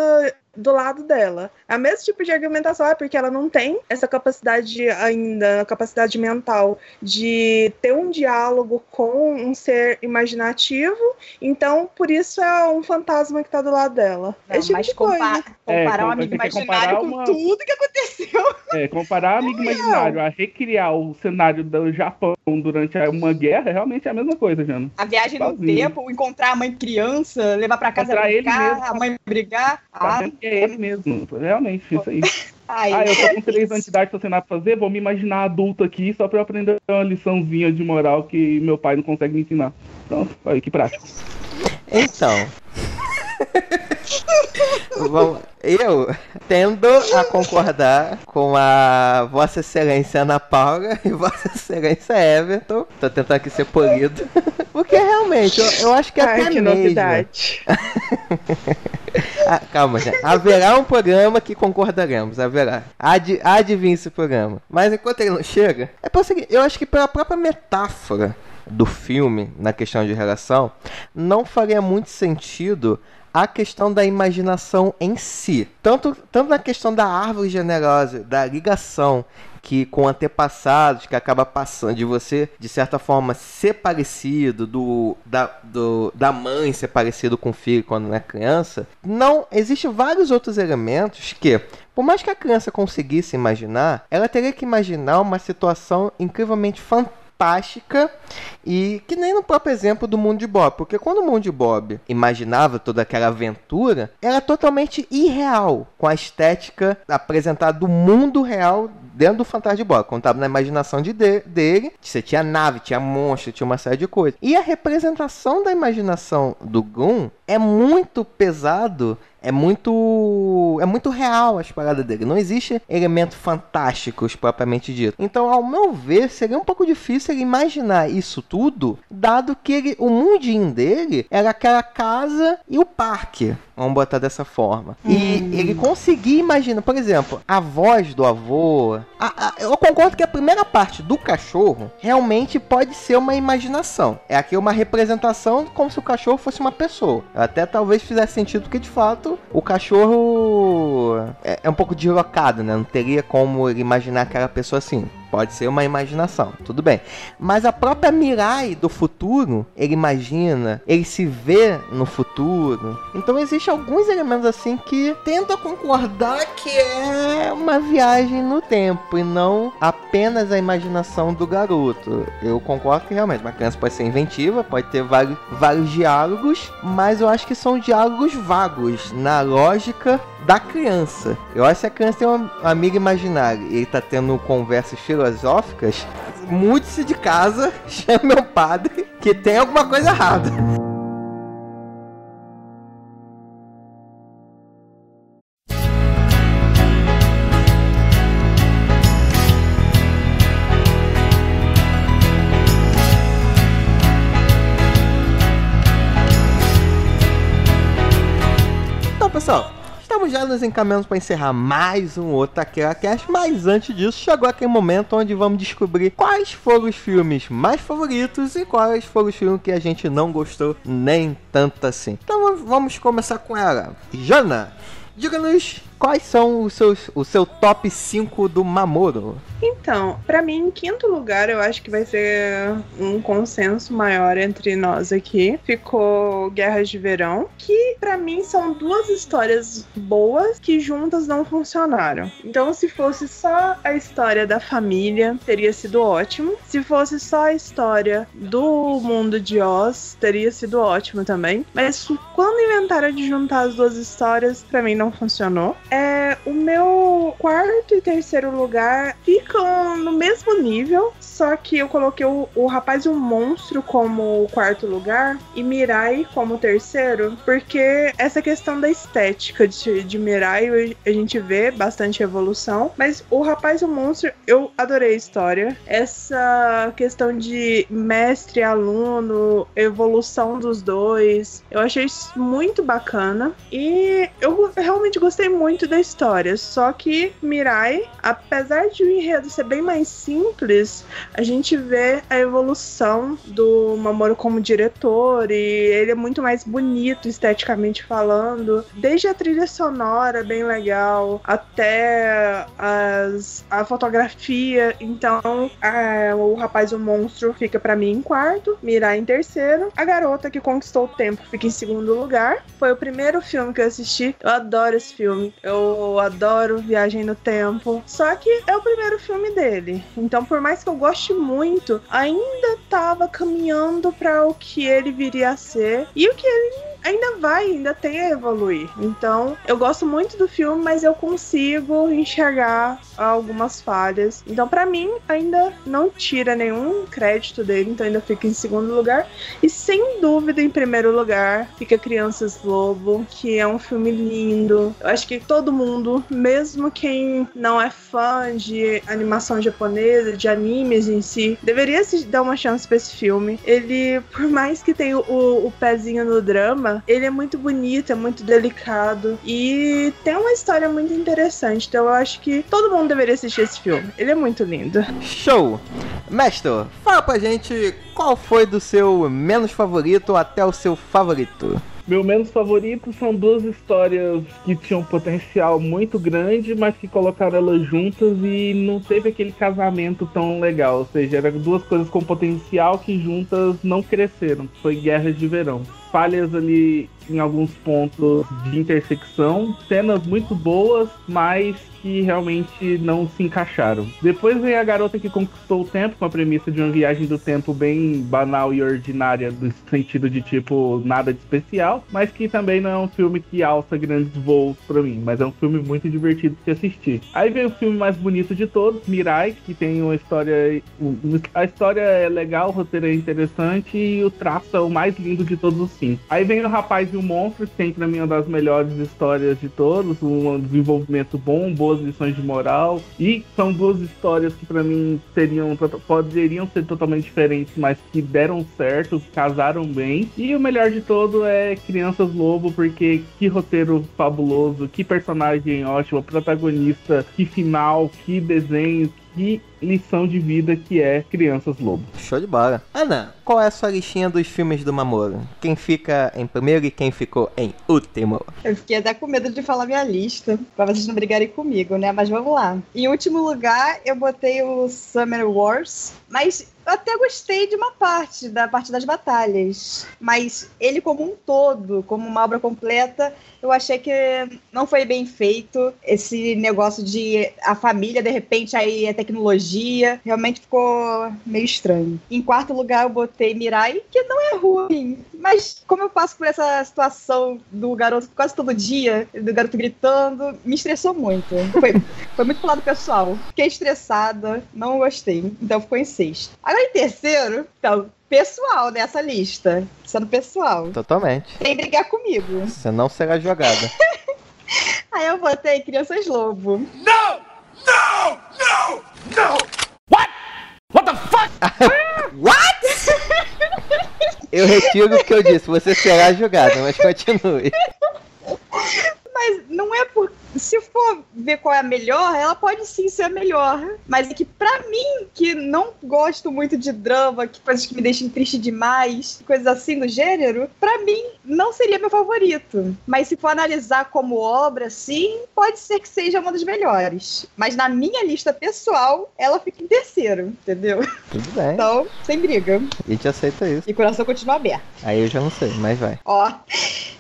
Speaker 3: do lado dela. A mesmo tipo de argumentação é porque ela não tem essa capacidade ainda, a capacidade mental de ter um diálogo com um ser imaginativo, então por isso é um fantasma que tá do lado dela.
Speaker 4: Não,
Speaker 3: Esse tipo
Speaker 4: mas
Speaker 3: de coisa.
Speaker 4: compa-
Speaker 5: É,
Speaker 4: comparar um
Speaker 5: quando
Speaker 4: amigo
Speaker 5: quer
Speaker 4: imaginário
Speaker 5: comparar
Speaker 4: com
Speaker 5: uma-
Speaker 4: tudo que aconteceu.
Speaker 5: É, comparar amigo imaginário a recriar o cenário do Japão durante uma guerra, realmente é a mesma coisa, Jana.
Speaker 4: A viagem no tempo, encontrar a mãe criança, levar pra casa brincar,
Speaker 5: mesmo.
Speaker 4: a mãe brigar.
Speaker 5: Tá
Speaker 4: Ah,
Speaker 5: é ele mesmo. Realmente, isso aí. <laughs>
Speaker 4: ai,
Speaker 5: Ah, eu tô com 3 anos de idade, tô sem nada pra fazer, vou me imaginar adulto aqui só pra eu aprender uma liçãozinha de moral que meu pai não consegue me ensinar. Pronto, aí que prático.
Speaker 2: Então. <laughs> Vamos- eu tendo a concordar com a Vossa Excelência Ana Paula e Vossa Excelência Everton. Tô tentando aqui ser polido. Porque realmente, eu, eu acho que
Speaker 3: Ai,
Speaker 2: até
Speaker 3: que
Speaker 2: mesmo.
Speaker 3: novidade. <laughs>
Speaker 2: Ah, calma, gente. Haverá um programa que concordaremos, haverá. De vir esse programa. Mas enquanto ele não chega, é pelo seguinte, eu acho que pela própria metáfora do filme, na questão de relação, não faria muito sentido a questão da imaginação em si. Tanto, tanto na questão da árvore generosa, da ligação que com antepassados, que acaba passando de você, de certa forma, ser parecido, do, da, do, da mãe ser parecido com o filho quando é criança, não, existem vários outros elementos que, por mais que a criança conseguisse imaginar, ela teria que imaginar uma situação incrivelmente fantástica e que nem no próprio exemplo do mundo de Bob, porque quando o mundo de Bob imaginava toda aquela aventura, era totalmente irreal com a estética apresentada do mundo real dentro do Fantasma de. Quando estava na imaginação de de- dele, você tinha nave, tinha monstro, tinha uma série de coisas. E a representação da imaginação do Goon é muito pesado é muito é muito real as paradas dele. Não existe elementos fantásticos propriamente dito. Então, ao meu ver, seria um pouco difícil ele imaginar isso tudo, dado que ele, o mundinho dele era aquela casa e o parque. Vamos botar dessa forma. E ele conseguia imaginar, por exemplo, a voz do avô. A- a- eu concordo que a primeira parte do cachorro realmente pode ser uma imaginação. É aqui uma representação como se o cachorro fosse uma pessoa. Até talvez fizesse sentido, porque de fato o cachorro é, é um pouco deslocado, né? Não teria como imaginar aquela pessoa assim. Pode ser uma imaginação, tudo bem. Mas a própria Mirai do futuro, ele imagina, ele se vê no futuro. Então existem alguns elementos assim que tendo a concordar que é uma viagem no tempo e não apenas a imaginação do garoto. Eu concordo que realmente uma criança pode ser inventiva, pode ter vários, vários diálogos, mas eu acho que são diálogos vagos na lógica da criança. Eu acho que a criança tem uma amiga imaginária e ele tá tendo conversas filosóficas, mude-se de casa, <laughs> chame meu padre, que tem alguma coisa errada. Nos encaminhando para encerrar mais um outro Taquera Cast, mas antes disso, chegou aquele momento onde vamos descobrir quais foram os filmes mais favoritos e quais foram os filmes que a gente não gostou nem tanto assim. Então vamos começar com ela. Jana, diga-nos
Speaker 6: quais são os seus, o seu top 5 do Mamoro?
Speaker 3: Então, pra mim, em quinto lugar, eu acho que vai ser um consenso maior entre nós aqui. Ficou Guerras de Verão, que pra mim são duas histórias boas que juntas não funcionaram. Então, se fosse só a história da família, teria sido ótimo. Se fosse só a história do mundo de Oz, teria sido ótimo também. Mas quando inventaram de juntar as duas histórias, pra mim não funcionou. É, o meu quarto e terceiro lugar ficam no mesmo nível, só que eu coloquei o, o Rapaz e o Monstro como quarto lugar e Mirai como terceiro, porque essa questão da estética de, de Mirai a gente vê bastante evolução, mas o Rapaz e o Monstro eu adorei a história. Essa questão de mestre aluno, evolução dos dois, eu achei muito bacana e eu realmente gostei muito da história. Só que Mirai, apesar de o enredo ser bem mais simples, a gente vê a evolução do Mamoru como diretor e ele é muito mais bonito esteticamente falando, desde a trilha sonora bem legal até as, a fotografia. Então, a, o rapaz o monstro fica para mim em quarto, Mirai em terceiro, a garota que conquistou o tempo fica em segundo lugar. Foi o primeiro filme que eu assisti. Eu adoro esse filme. Eu adoro Viagem no Tempo. Só que é o primeiro filme dele. Então, por mais que eu goste muito, ainda tava caminhando para o que ele viria a ser e o que ele ainda vai, ainda tem a evoluir. Então, eu gosto muito do filme, mas eu consigo enxergar algumas falhas. Então, para mim, ainda não tira nenhum crédito dele, então ainda fica em segundo lugar. E sem dúvida, em primeiro lugar, fica Crianças Lobo, que é um filme lindo. Eu acho que todo mundo, mesmo quem não é fã de animação japonesa, de animes em si, deveria se dar uma chance pra esse filme. Ele, por mais que tenha o, o pezinho no drama, ele é muito bonito, é muito delicado e tem uma história muito interessante. Então eu acho que todo mundo deveria assistir esse filme. Ele é muito lindo.
Speaker 6: Show! Mestre, fala pra gente qual foi do seu menos favorito até o seu favorito.
Speaker 5: Meu menos favorito são duas histórias que tinham potencial muito grande, mas que colocaram elas juntas e não teve aquele casamento tão legal. Ou seja, eram duas coisas com potencial que juntas não cresceram. Foi Guerras de Verão. Falhas ali em alguns pontos de intersecção, cenas muito boas, mas que realmente não se encaixaram. Depois vem a garota que conquistou o tempo, com a premissa de uma viagem do tempo bem banal e ordinária, no sentido de tipo nada de especial, mas que também não é um filme que alça grandes voos para mim, mas é um filme muito divertido de assistir. Aí vem o filme mais bonito de todos, Mirai, que tem uma história. A história é legal, o roteiro é interessante e o traço é o mais lindo de todos os cinco. Aí vem o Rapaz e o Monstro, tem pra mim uma das melhores histórias de todos, um desenvolvimento bom, boa boas lições de moral. E são duas histórias que para mim seriam poderiam ser totalmente diferentes, mas que deram certo, casaram bem. E o melhor de todo é Crianças Lobo, porque que roteiro fabuloso, que personagem ótimo, protagonista, que final, que desenho, que lição de vida que é Crianças Lobo.
Speaker 6: Show de bola. Ana, qual é a sua listinha dos filmes do Mamoro? Quem fica em primeiro e quem ficou em último?
Speaker 4: Eu fiquei até com medo de falar minha lista, pra vocês não brigarem comigo, né? Mas vamos lá. Em último lugar, eu botei o Summer Wars, mas até gostei de uma parte, da parte das batalhas. Mas ele como um todo, como uma obra completa, eu achei que não foi bem feito. Esse negócio de a família, de repente, aí a tecnologia, realmente ficou meio estranho. Em quarto lugar, eu botei Mirai, que não é ruim. Mas como eu passo por essa situação do garoto quase todo dia, do garoto gritando, me estressou muito. Foi, <laughs> foi muito pro lado pessoal. Fiquei estressada, não gostei. Então ficou em sexto. Agora em terceiro, então, pessoal nessa lista. Sendo pessoal.
Speaker 6: Totalmente.
Speaker 4: Tem que brigar comigo.
Speaker 6: Você não será jogada. <laughs>
Speaker 4: Aí eu botei Crianças Lobo.
Speaker 7: No! No! No! No! <laughs> What? What the fuck?
Speaker 6: What? Eu retiro o que eu disse, você será jogada, mas continue.
Speaker 4: Mas não é por. Se for ver qual é a melhor, ela pode sim ser a melhor. Mas é que pra mim, que não gosto muito de drama, que coisas que me deixam triste demais, coisas assim do gênero, pra mim não seria meu favorito. Mas se for analisar como obra, sim, pode ser que seja uma das melhores. Mas na minha lista pessoal, ela fica em terceiro, entendeu?
Speaker 6: Tudo bem.
Speaker 4: Então, sem briga.
Speaker 6: A gente aceita isso.
Speaker 4: E coração continua aberto.
Speaker 6: Aí eu já não sei, mas vai.
Speaker 4: Ó,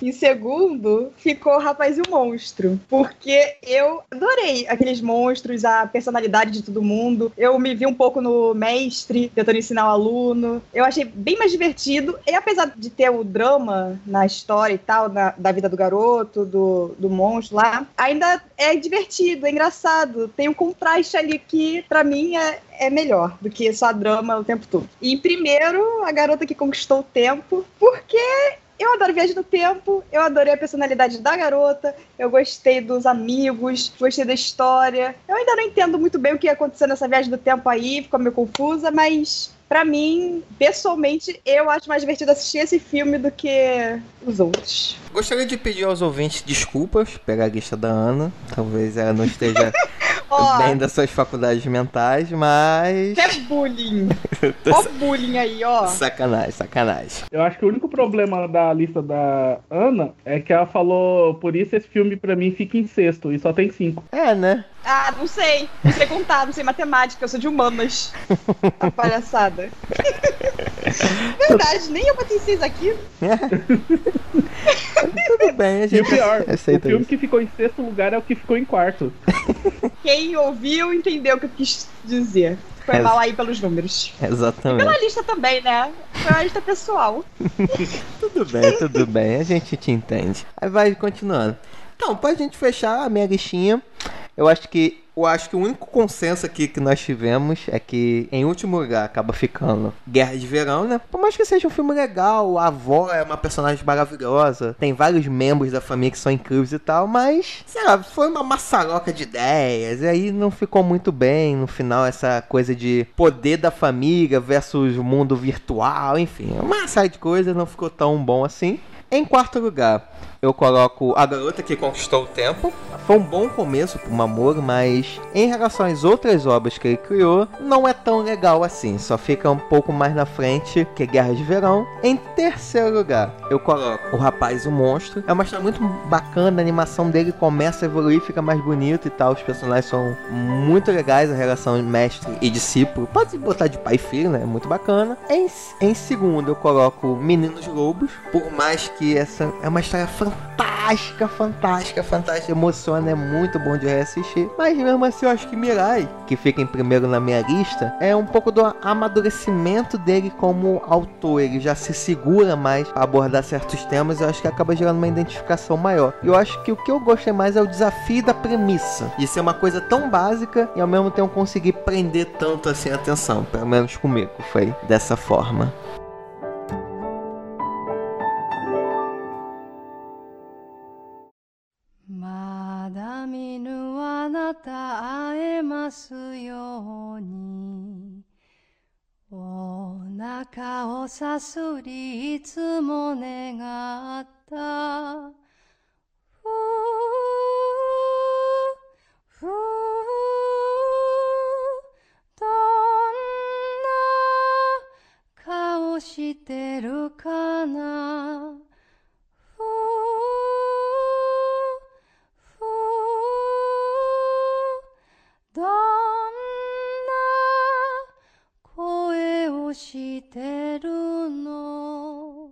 Speaker 4: em segundo ficou o Rapaz e o Monstro, porque eu adorei aqueles monstros, a personalidade de todo mundo. Eu me vi um pouco no mestre, tentando ensinar o aluno. Eu achei bem mais divertido. E apesar de ter o drama na história e tal, na- da vida do garoto, do, do monstro lá, ainda é divertido, é engraçado. Tem um contraste ali que, pra mim, é, é melhor do que só drama o tempo todo. E em primeiro, a garota que conquistou o tempo, porque eu adoro Viagem no Tempo, eu adorei a personalidade da garota, eu gostei dos amigos, gostei da história. Eu ainda não entendo muito bem o que ia acontecer nessa viagem do tempo aí, ficou meio confusa, mas pra mim, pessoalmente, eu acho mais divertido assistir esse filme do que os outros.
Speaker 2: Gostaria de pedir aos ouvintes desculpas, pegar a lista da Ana. Talvez ela não esteja <laughs> Bem das suas faculdades mentais, mas.
Speaker 4: é bullying. <laughs> Ó o bullying aí, ó.
Speaker 2: Sacanagem, sacanagem.
Speaker 5: Eu acho que o único problema da lista da Ana é que ela falou, por isso esse filme pra mim fica em sexto e só tem cinco.
Speaker 6: É, né?
Speaker 4: Ah, não sei. Não sei contar, não sei matemática, eu sou de humanas. <laughs> A palhaçada. <laughs> Verdade, nem eu botei seis aqui.
Speaker 6: Tudo bem, a
Speaker 5: E o
Speaker 6: gente
Speaker 5: pior, o filme
Speaker 6: isso.
Speaker 5: que ficou em sexto lugar é o que ficou em quarto. <laughs>
Speaker 4: Quem ouviu entendeu o que eu quis dizer. Foi
Speaker 6: É.
Speaker 4: mal aí pelos números.
Speaker 6: Exatamente.
Speaker 4: Pela lista também, né? Foi uma lista pessoal.
Speaker 6: Tudo bem, tudo bem. A gente te entende. Aí vai continuando.
Speaker 2: Então, pra gente fechar a minha listinha, eu acho que. Eu acho que o único consenso aqui que nós tivemos é que, em último lugar, acaba ficando Guerra de Verão, né? Por mais que seja um filme legal, a avó é uma personagem maravilhosa, tem vários membros da família que são incríveis e tal, mas, sei lá, foi uma maçaroca de ideias, e aí não ficou muito bem no final essa coisa de poder da família versus mundo virtual, enfim, uma série de coisas não ficou tão bom assim. Em quarto lugar, eu coloco A Garota que Conquistou o Tempo. Foi um bom começo pro Mamoro, mas em relação às outras obras que ele criou, não é tão legal assim. Só fica um pouco mais na frente que Guerra de Verão. Em terceiro lugar, eu coloco O Rapaz o Monstro. É uma história muito bacana, a animação dele começa a evoluir, fica mais bonito e tal. Os personagens são muito legais, a relação mestre e discípulo. Pode botar de pai e filho, né? É muito bacana. Em, em segundo, eu coloco Meninos Lobos. Por mais que essa é uma história fantástica, fantástica. Emociona, é muito bom de reassistir. Mas mesmo assim, eu acho que Mirai, que fica em primeiro na minha lista, é um pouco do amadurecimento dele como autor. Ele já se segura mais a abordar certos temas. Eu acho que acaba gerando uma identificação maior. E eu acho que o que eu gostei mais é o desafio da premissa. De ser uma coisa tão básica e ao mesmo tempo conseguir prender tanto assim a atenção. Pelo menos comigo. Foi dessa forma.
Speaker 1: た会えますように。お腹をさすりいつも願った。ふうふうどんな顔してるかな。をしてるの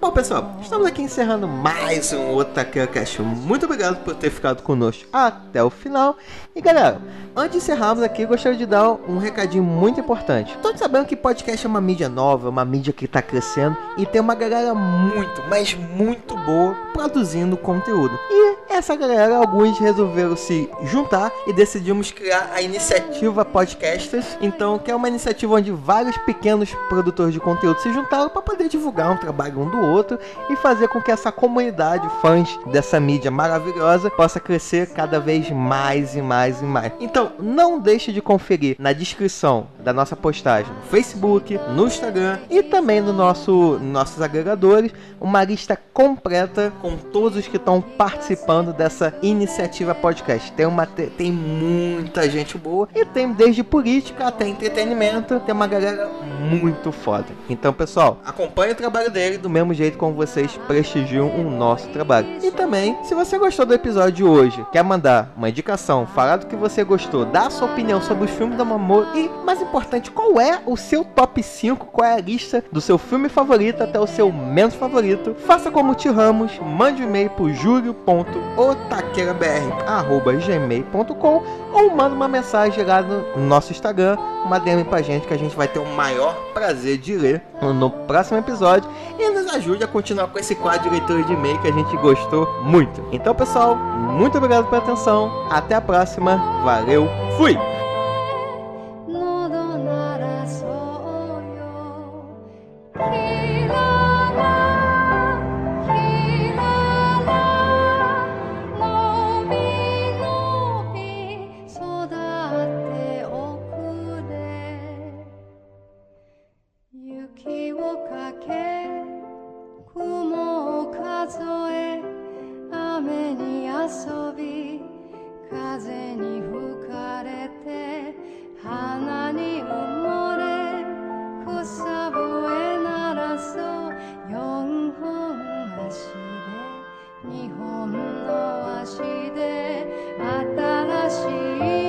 Speaker 2: Bom, pessoal, estamos aqui encerrando mais um Otaku Cast. Muito obrigado por ter ficado conosco até o final. E galera, antes de encerrarmos aqui, gostaria de dar um recadinho muito importante. Todos sabendo que podcast é uma mídia nova, uma mídia que está crescendo e tem uma galera muito, mas muito boa produzindo conteúdo. E essa galera, alguns resolveram se juntar e decidimos criar a iniciativa Podcasters. Então, que é uma iniciativa onde vários pequenos produtores de conteúdo se juntaram para poder divulgar um trabalho um do outro e fazer com que essa comunidade, fãs dessa mídia maravilhosa, possa crescer cada vez mais e mais e mais. Então, não deixe de conferir na descrição da nossa postagem no Facebook, no Instagram e também no nosso nossos agregadores uma lista completa com todos os que estão participando dessa iniciativa podcast. Tem, uma, te- tem muita gente boa e tem desde política até entretenimento. Tem uma galera muito foda. Então, pessoal, acompanhe o trabalho dele do mesmo jeito como vocês prestigiam o nosso trabalho. E também, se você gostou do episódio de hoje, quer mandar uma indicação, falar do que você gostou, dar a sua opinião sobre os filmes da Mamor e, mais importante, qual é o seu top 5, qual é a lista do seu filme favorito até o seu menos favorito, faça como o Tio Ramos, mande um e-mail pro julio.otaqueirabr.gmail.com ou manda uma mensagem lá no nosso Instagram, uma DM pra gente que a gente vai ter o maior prazer de ler no próximo episódio e nos ajude a continuar com esse quadro de leitura de e-mail que a gente gostou muito. Então, pessoal, muito obrigado pela atenção. Até a próxima. Valeu. Fui.
Speaker 1: 数え雨に遊び風に吹かれて花に埋もれ草笛鳴らそう四本足で二本の足で新しい